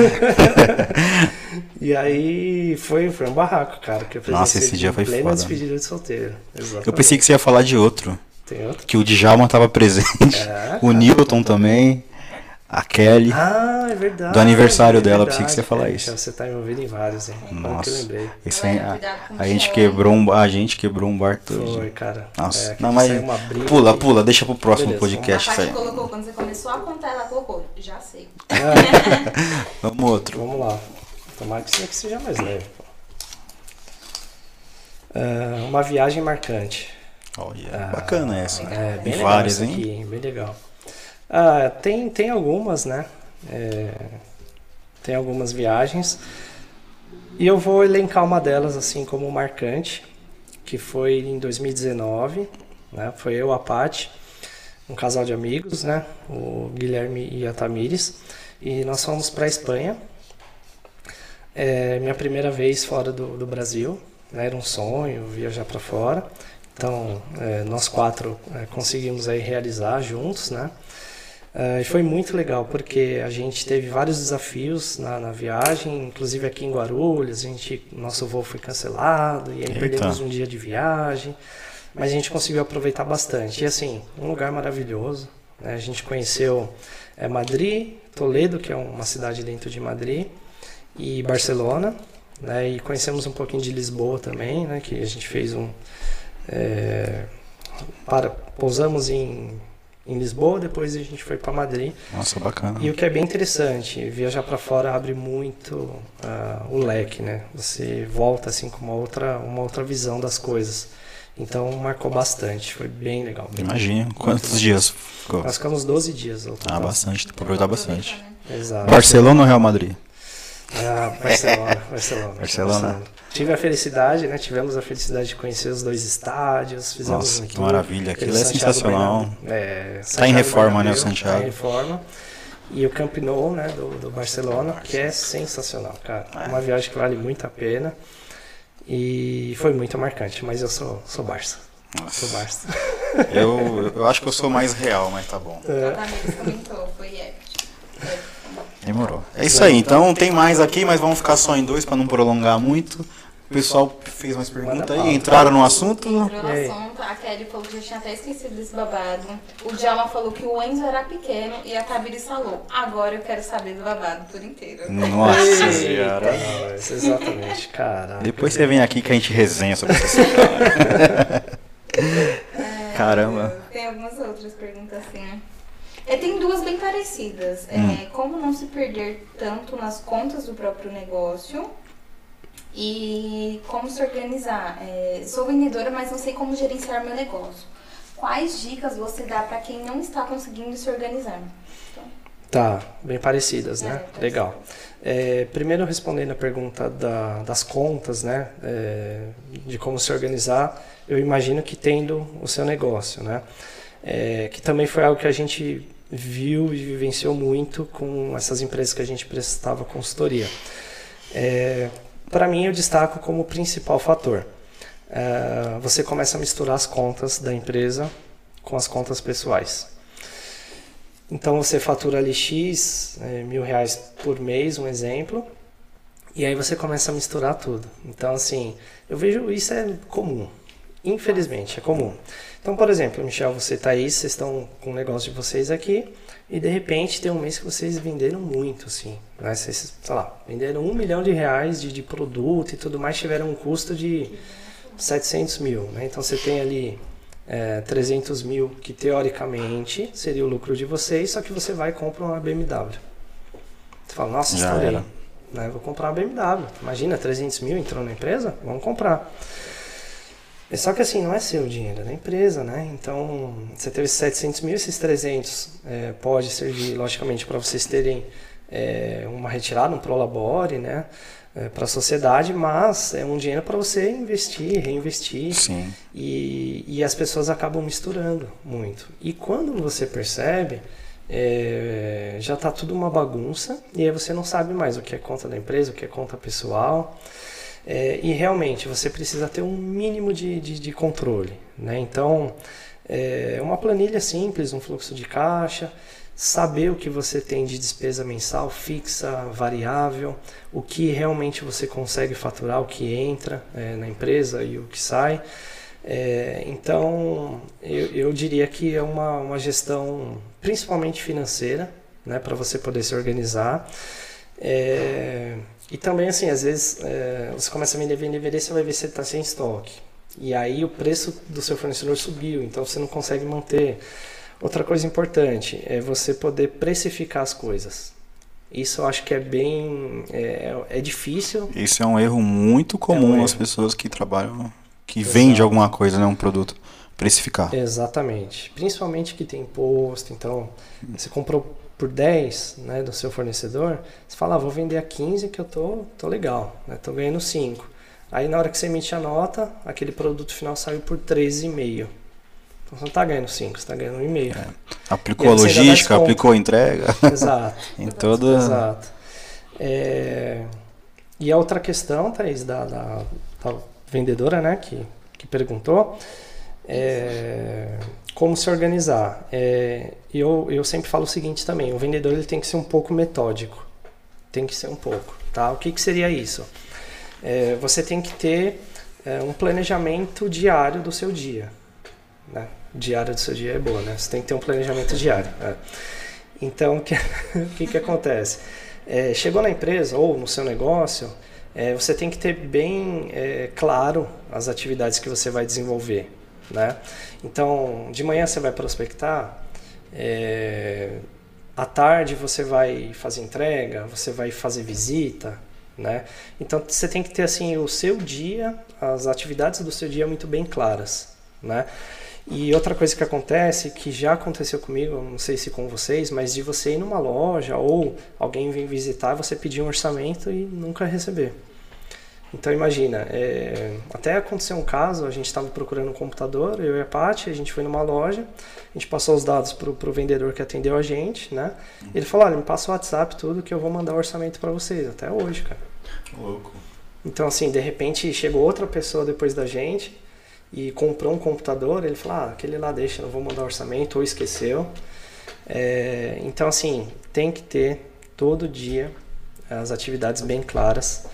e aí foi, foi um barraco, cara. Que eu Nossa, esse dia foi foda. despedida de solteiro. Exatamente. Eu pensei que você ia falar de outro. Tem outro? Que o Djalma estava presente. É, o Newton também. A Kelly. Ah, é verdade. Do aniversário é dela, pensei que você ia falar é, isso. Você tá envolvido em vários, hein? Nossa. Que eu lembrei. Esse aí, a, a gente quebrou um a gente quebrou um bar todo. Foi, cara. Nossa. É, não, mas pula, pula, deixa pro próximo Beleza, podcast. A Paty colocou, quando você começou a contar, ela colocou, já sei. vamos outro. Vamos lá. Tomara que isso seja mais leve. Uh, uma viagem marcante. Olha, uh, bacana essa. É, bem legal várias, hein? Aqui, bem legal. Ah, tem, tem algumas, né? É, tem algumas viagens. E eu vou elencar uma delas assim como marcante, que foi em 2019, né? Foi eu, a Paty. um casal de amigos, né? O Guilherme e a Tamires. E nós fomos para a Espanha. É minha primeira vez fora do, do Brasil. Né? Era um sonho viajar para fora. Então, é, nós quatro é, conseguimos aí realizar juntos, né? Uh, foi muito legal porque a gente teve vários desafios na, na, viagem, inclusive aqui em Guarulhos, a gente, nosso voo foi cancelado e aí Eita. perdemos um dia de viagem, mas a gente conseguiu aproveitar bastante. E assim, um lugar maravilhoso, né? a gente conheceu é, Madrid, Toledo, que é uma cidade dentro de Madrid, e Barcelona, né? e conhecemos um pouquinho de Lisboa também, né? que a gente fez um... É, para, pousamos em em Lisboa, depois a gente foi para Madrid. Nossa, bacana. E o que é bem interessante, viajar para fora abre muito uh, o leque, né? Você volta assim com uma outra, uma outra visão das coisas. Então marcou bastante, foi bem legal. Imagina, quantos dias ficou? Nós ficamos 12 dias. Ah, bastante, aproveitar bastante. Exato. Barcelona ou Real Madrid? Ah, Barcelona, Barcelona. Barcelona. Tive a felicidade, né? Tivemos a felicidade de conhecer os dois estádios. Fizemos Nossa, que maravilha. Aquilo é sensacional. É, tá em reforma, né, o Santiago? Tá em reforma. E o Camp Nou, né, do, do Barcelona, que é sensacional, cara. É. Uma viagem que vale muito a pena. E foi muito marcante, mas eu sou, sou Barça. Nossa. Sou Barça. Eu, eu acho que eu sou mais real, mas tá bom. É. comentou, foi épico. Demorou. É isso aí. Então tem mais aqui, mas vamos ficar só em dois para não prolongar muito. O pessoal fez mais perguntas aí, entraram no assunto. Entrou no assunto, a Kelly falou que já tinha até esquecido desse babado. O Djalma falou que o Enzo era pequeno e a Tabiri falou, agora eu quero saber do babado por inteiro. Nossa senhora. Exatamente, cara. Depois você vem aqui que a gente resenha sobre isso. É, Caramba. Tem algumas outras perguntas assim, né? É, tem duas bem parecidas. É, hum. É, como não se perder tanto nas contas do próprio negócio e como se organizar. É, sou vendedora, mas não sei como gerenciar meu negócio. Quais dicas você dá para quem não está conseguindo se organizar? Então. Tá, bem parecidas, né? É, Legal. É, primeiro respondendo a pergunta da, das contas, né? É, de como se organizar, eu imagino que tendo o seu negócio, né? É, que também foi algo que a gente viu e vivenciou muito com essas empresas que a gente prestava consultoria. É, Para mim, eu destaco como principal fator. É, você começa a misturar as contas da empresa com as contas pessoais. Então você fatura ali X, é, mil reais por mês, um exemplo, e aí você começa a misturar tudo. Então, assim, eu vejo isso é comum. Infelizmente, é comum. Então, por exemplo, Michel, você está aí, vocês estão com o negócio de vocês aqui, e de repente tem um mês que vocês venderam muito, assim. Né? Vocês, sei lá, venderam um milhão de reais de, de produto e tudo mais, tiveram um custo de 700 mil. Né? Então você tem ali é, 300 mil, que teoricamente seria o lucro de vocês, só que você vai e compra uma BMW. Você fala, nossa, estourei. Né? Vou comprar uma BMW. Imagina, 300 mil entrou na empresa? Vamos comprar. É só que assim, não é seu dinheiro, é da empresa, né? Então, você teve 700 mil, esses 300 é, pode servir, logicamente, para vocês terem é, uma retirada, um prolabore, né? É, para a sociedade, mas é um dinheiro para você investir, reinvestir. Sim. E, e as pessoas acabam misturando muito. E quando você percebe, é, já está tudo uma bagunça e aí você não sabe mais o que é conta da empresa, o que é conta pessoal. É, e realmente você precisa ter um mínimo de, de, de controle. Né? Então, é uma planilha simples, um fluxo de caixa, saber o que você tem de despesa mensal, fixa, variável, o que realmente você consegue faturar, o que entra é, na empresa e o que sai. É, então, eu, eu, diria que é uma, uma gestão principalmente financeira, né, para você poder se organizar. É, e também, assim, às vezes é, você começa a vender, vender, vender, você vai ver se está sem estoque. E aí o preço do seu fornecedor subiu, então você não consegue manter. Outra coisa importante é você poder precificar as coisas. Isso eu acho que é bem. É, é difícil. Isso é um erro muito comum é um nas pessoas que trabalham, que vendem alguma coisa, né, um produto. Precificar. Exatamente. Principalmente que tem imposto. Então, você comprou por 10 né, do seu fornecedor, você fala, ah, vou vender a 15 que eu tô, tô legal, né, tô ganhando 5. Aí na hora que você emite a nota, aquele produto final saiu por 13,5. Então você não está ganhando 5, você está ganhando 1,5. É. Aplicou a logística, aplicou a entrega. Exato. em toda. Exato. É... E a outra questão, Thaís, da, da, da vendedora, né, que, que perguntou, é como se organizar. É, eu, eu sempre falo o seguinte também, o vendedor ele tem que ser um pouco metódico, tem que ser um pouco, tá? O que, que seria isso? É, você tem que ter é, um planejamento diário do seu dia, né? Diário do seu dia é boa, né? Você tem que ter um planejamento diário. É. Então, o que, que, que acontece? É, chegou na empresa ou no seu negócio, é, você tem que ter bem é, claro as atividades que você vai desenvolver. Né? Então, de manhã você vai prospectar, é, à tarde você vai fazer entrega, você vai fazer visita, né? Então você tem que ter assim o seu dia, as atividades do seu dia muito bem claras, né? E outra coisa que acontece, que já aconteceu comigo, não sei se com vocês, mas de você ir numa loja ou alguém vir visitar, você pedir um orçamento e nunca receber. Então imagina, é, até aconteceu um caso, a gente estava procurando um computador, eu e a Paty, a gente foi numa loja, a gente passou os dados para o vendedor que atendeu a gente, né? Ele falou, olha, me passa o WhatsApp tudo que eu vou mandar o orçamento para vocês, até hoje, cara. Louco. Então assim, de repente chegou outra pessoa depois da gente e comprou um computador, ele falou, ah, aquele lá deixa, não vou mandar orçamento, ou esqueceu. É, então assim, tem que ter todo dia as atividades bem claras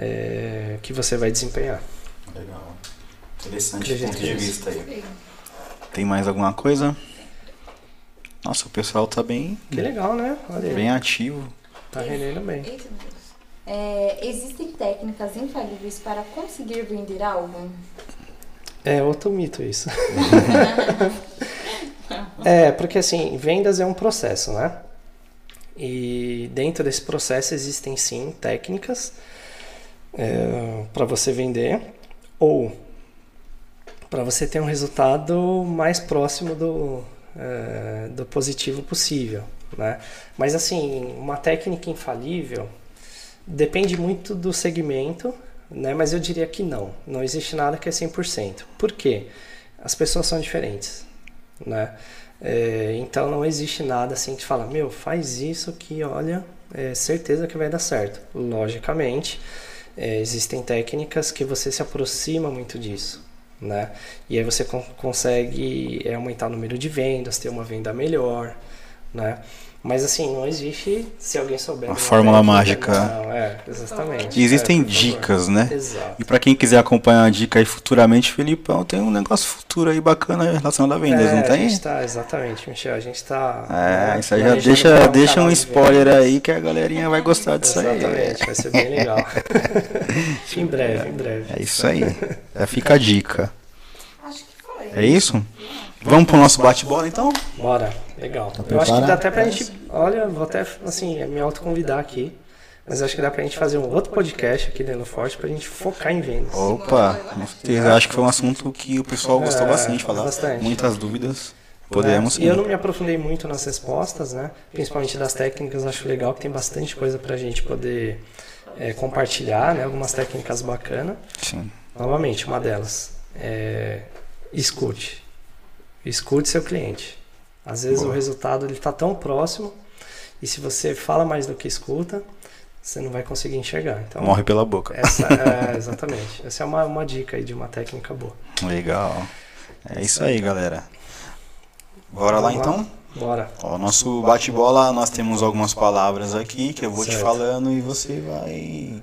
é, que você vai desempenhar. Legal. Interessante ponto de vista aí. Tem mais alguma coisa? Nossa, o pessoal tá bem. Que legal, né? Olha bem ativo. Tá rendendo bem. É, existem técnicas infalíveis para conseguir vender algo? É outro mito isso. é, porque assim, vendas é um processo, né? E dentro desse processo existem sim técnicas é, para você vender ou para você ter um resultado mais próximo do, é, do positivo possível. Né? Mas assim, uma técnica infalível depende muito do segmento, né? mas eu diria que não. Não existe nada que é 100%. Por quê? As pessoas são diferentes. Né? É, então não existe nada assim que fala, meu, faz isso que olha, é certeza que vai dar certo. Logicamente, é, existem técnicas que você se aproxima muito disso, né? E aí você consegue é, aumentar o número de vendas, ter uma venda melhor, né? Mas assim, não existe se alguém souber. Uma fórmula mágica. Não, é, exatamente. E existem é, dicas, né? Exato. E para quem quiser acompanhar a dica aí futuramente, Felipão, tem um negócio futuro aí bacana relacionado a vendas, é, não tem? A gente tá, exatamente, Michel. A gente tá. É, né, isso aí já deixa, deixa um spoiler de aí que a galerinha vai gostar disso exatamente, aí. Exatamente, vai ser bem legal. em breve, em breve. É isso aí. É, fica a dica. Acho que foi. É isso? Vamos pro nosso bate-bola então? Bora, legal. Tá eu acho que dá até pra gente. Olha, vou até assim, me autoconvidar aqui. Mas acho que dá pra gente fazer um outro podcast aqui dentro do Forte pra gente focar em vendas. Opa, eu acho que foi um assunto que o pessoal gostou é, bastante de falar. Bastante. Muitas dúvidas. Podemos. É, e eu não me aprofundei muito nas respostas, né? Principalmente das técnicas, acho legal que tem bastante coisa pra gente poder é, compartilhar, né? Algumas técnicas bacanas. Sim. Novamente, uma delas. É, escute. Escute seu cliente. Às vezes Boa. o resultado ele está tão próximo e se você fala mais do que escuta, você não vai conseguir enxergar. Então, Morre pela boca. Essa, é, exatamente. Essa é uma, uma dica aí de uma técnica boa. Legal. É isso aí, galera. Bora lá, então? Bora. Ó, nosso bate-bola, nós temos algumas palavras aqui que eu vou certo. te falando e você vai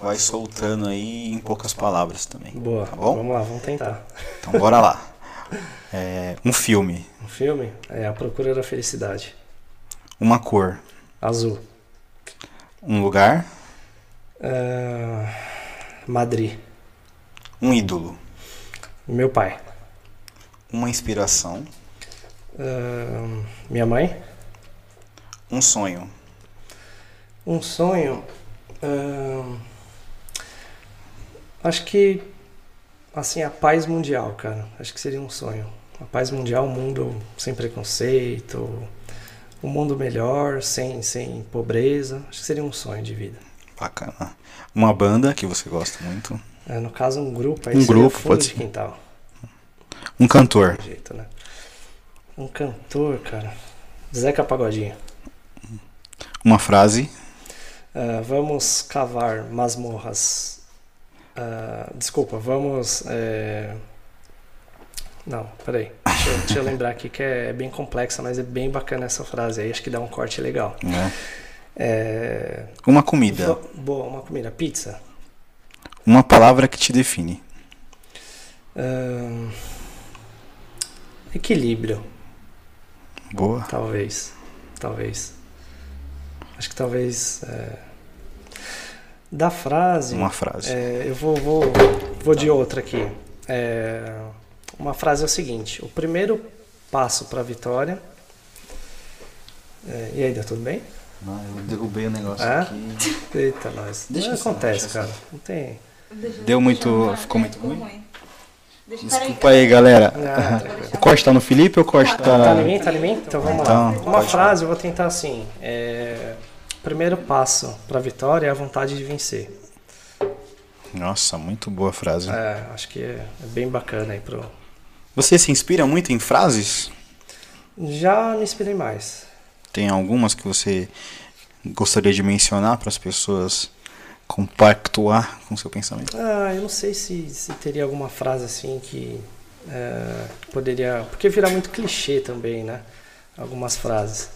vai soltando aí em poucas palavras também. Boa. Tá bom? Vamos lá, vamos tentar. Então bora lá. É, um filme. Um filme? É A Procura da Felicidade. Uma cor. Azul. Um lugar. Uh, Madrid. Um ídolo. Meu pai. Uma inspiração. Uh, minha mãe. Um sonho. Um sonho. Uh, acho que assim, a paz mundial, cara. Acho que seria um sonho. A paz mundial, um mundo sem preconceito, um mundo melhor, sem, sem pobreza. Acho que seria um sonho de vida. Bacana. Uma banda que você gosta muito? É, no caso, um grupo. Aí um grupo, pode ser. Quintal. Um cantor. Jeito, né? Um cantor, cara. Zeca Pagodinho. Uma frase. Uh, vamos cavar masmorras. Uh, desculpa, vamos. É... Não, peraí. Deixa eu, deixa eu lembrar aqui que é bem complexa, mas é bem bacana essa frase aí. Acho que dá um corte legal. É. É... Uma comida. Boa, uma comida. Pizza. Uma palavra que te define. Uh... Equilíbrio. Boa. Talvez. Talvez. Acho que talvez. É... Da frase. Uma frase. É, eu vou, vou, vou de outra aqui. É, uma frase é o seguinte: o primeiro passo para a vitória. É, e aí, deu tudo bem? Não, eu derrubei o negócio é? aqui. Eita, nós. Deixa Não acontece, cara. Não tem. Deu muito. Ficou muito ruim? Desculpa aí, galera. Ah, o corte tá no Felipe ou o corte tá. Tá em mim? Tá em mim? Então vamos então, lá. Uma frase, eu vou tentar assim. É... Primeiro passo para a vitória é a vontade de vencer. Nossa, muito boa frase. É, acho que é, é bem bacana aí pro. Você se inspira muito em frases? Já me inspirei mais. Tem algumas que você gostaria de mencionar para as pessoas compactuar com seu pensamento? Ah, eu não sei se, se teria alguma frase assim que é, poderia. Porque virar muito clichê também, né? Algumas frases.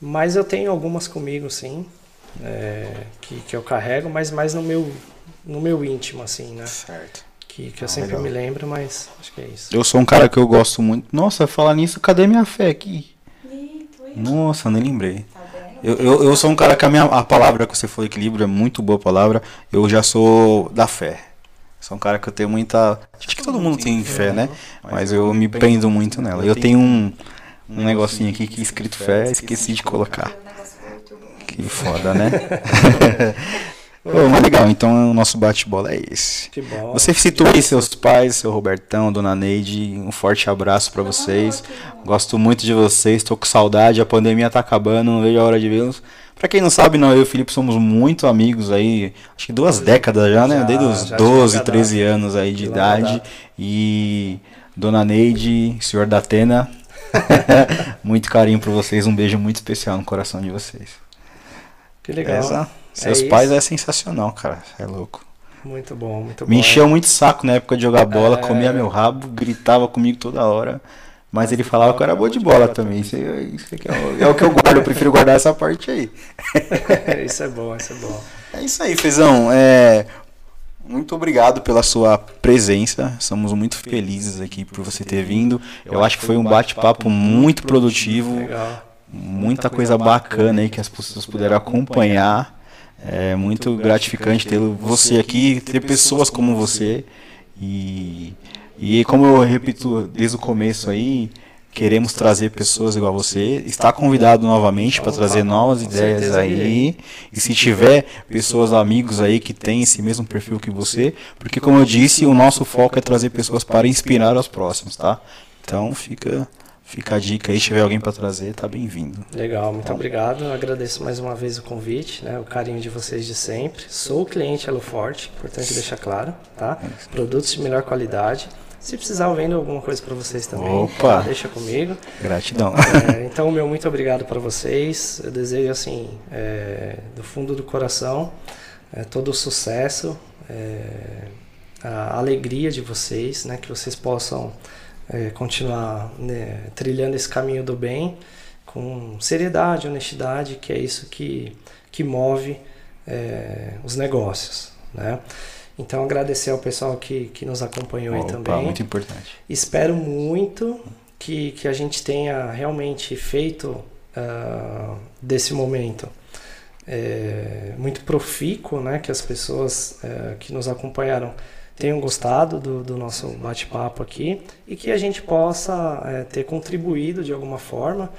Mas eu tenho algumas comigo, sim, é, que, que eu carrego, mas mais no meu, no meu íntimo, assim, né? Certo. Que, que eu ah, sempre legal. me lembro, mas acho que é isso. Eu sou um cara que eu gosto muito. Nossa, falar nisso, cadê minha fé aqui? Nossa, nem lembrei. Tá eu, eu, eu, sou um cara que a, minha, a palavra que você falou, equilíbrio, é muito boa palavra. Eu já sou da fé. Sou um cara que eu tenho muita. Acho que todo mundo tem fé, né? Mas eu me prendo muito nela. Eu tenho um, um negocinho aqui que escrito fé, esqueci de colocar. Que foda, né? Pô, mas legal, então o nosso bate-bola é esse. Você citou aí seus pais, seu Robertão, dona Neide, um forte abraço para vocês. Gosto muito de vocês, tô com saudade, a pandemia tá acabando, não vejo a hora de vê-los. Pra quem não sabe, não, eu e o Felipe somos muito amigos aí, acho que duas décadas já, né? Desde os 12, 13 anos aí de idade. E dona Neide, senhor da Atena, muito carinho por vocês, um beijo muito especial no coração de vocês. Que legal. Essa seus é pais é sensacional, cara. É louco. Muito bom, muito bom. Me encheu muito saco na época de jogar bola, é... comia meu rabo, gritava comigo toda hora. Mas ele falava que eu era boa de bola também. Isso, isso é, é, o que eu guardo, eu prefiro guardar essa parte aí. isso é bom, isso é bom. É isso aí, Fezão. É, muito obrigado pela sua presença. Somos muito felizes aqui por você ter vindo. Eu acho que foi um bate-papo muito produtivo. Muita coisa bacana aí que as pessoas puderam acompanhar. É muito gratificante ter você aqui, ter pessoas como você. E, e como eu repito desde o começo aí, queremos trazer pessoas igual você. Está convidado novamente para trazer novas ideias aí. E se tiver pessoas, amigos aí que têm esse mesmo perfil que você, porque como eu disse, o nosso foco é trazer pessoas para inspirar os próximos, tá? Então fica Fica a dica aí, se tiver alguém para trazer, tá bem-vindo. Legal, muito tá. obrigado. Eu agradeço mais uma vez o convite, né, o carinho de vocês de sempre. Sou cliente Elo Forte, importante deixar claro, tá? É Produtos de melhor qualidade. Se precisar, eu vendo alguma coisa para vocês também. Opa! Deixa comigo. Gratidão. É, então, meu muito obrigado para vocês. Eu desejo, assim, é, do fundo do coração, é, todo o sucesso, é, a alegria de vocês, né? Que vocês possam é, continuar né, trilhando esse caminho do bem com seriedade, honestidade, que é isso que, que move é, os negócios. Né? Então, agradecer ao pessoal que, que nos acompanhou Opa, aí também. Muito importante. Espero muito que, que a gente tenha realmente feito uh, desse momento é, muito profícuo, né? que as pessoas uh, que nos acompanharam tenham gostado do, do nosso bate-papo aqui e que a gente possa é, ter contribuído de alguma forma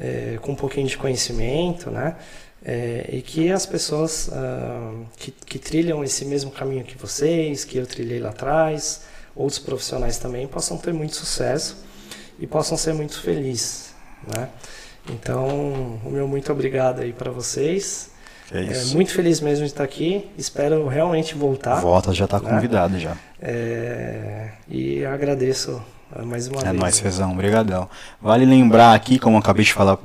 é, com um pouquinho de conhecimento, né? É, e que as pessoas uh, que, que, trilham esse mesmo caminho que vocês, que eu trilhei lá atrás, outros profissionais também, possam ter muito sucesso e possam ser muito felizes, né? Então, o meu muito obrigado aí para vocês é isso. É, muito feliz mesmo de estar aqui. Espero realmente voltar. Volta, já está né? convidado já. É, e agradeço Mais uma é vez. É nóis, Fezão. Obrigadão. Vale lembrar aqui, como eu acabei de falar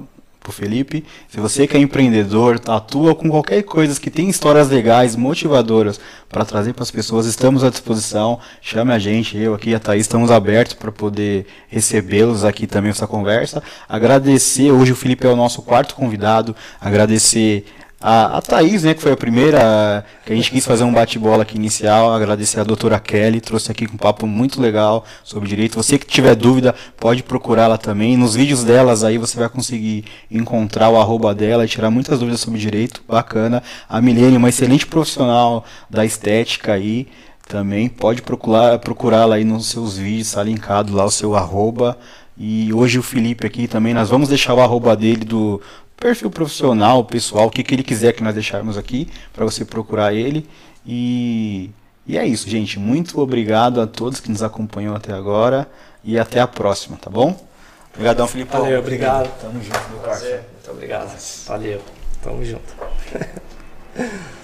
pro Felipe, se você que é empreendedor, atua com qualquer coisa que tem histórias legais, motivadoras para trazer para as pessoas, estamos à disposição. Chame a gente, eu aqui e a Thaís estamos abertos para poder recebê-los aqui também essa conversa. Agradecer, hoje o Felipe é o nosso quarto convidado, agradecer a, a Thaís, né, que foi a primeira que a gente quis fazer um bate-bola aqui inicial, agradecer a doutora Kelly, trouxe aqui um papo muito legal sobre direito. Você que tiver dúvida, pode procurá-la também. Nos vídeos delas aí você vai conseguir encontrar o arroba dela e tirar muitas dúvidas sobre direito. Bacana. A Milene, uma excelente profissional da estética aí também. Pode procurar procurá-la aí nos seus vídeos, está linkado lá o seu arroba. E hoje o Felipe aqui também, nós vamos deixar o arroba dele do, perfil profissional, pessoal, o que, que ele quiser que nós deixarmos aqui para você procurar ele. E, e é isso, gente. Muito obrigado a todos que nos acompanham até agora e até a próxima, tá bom? Obrigadão, Felipe. Valeu, obrigado. Tamo junto, meu parceiro. Muito obrigado. Valeu. Tamo junto.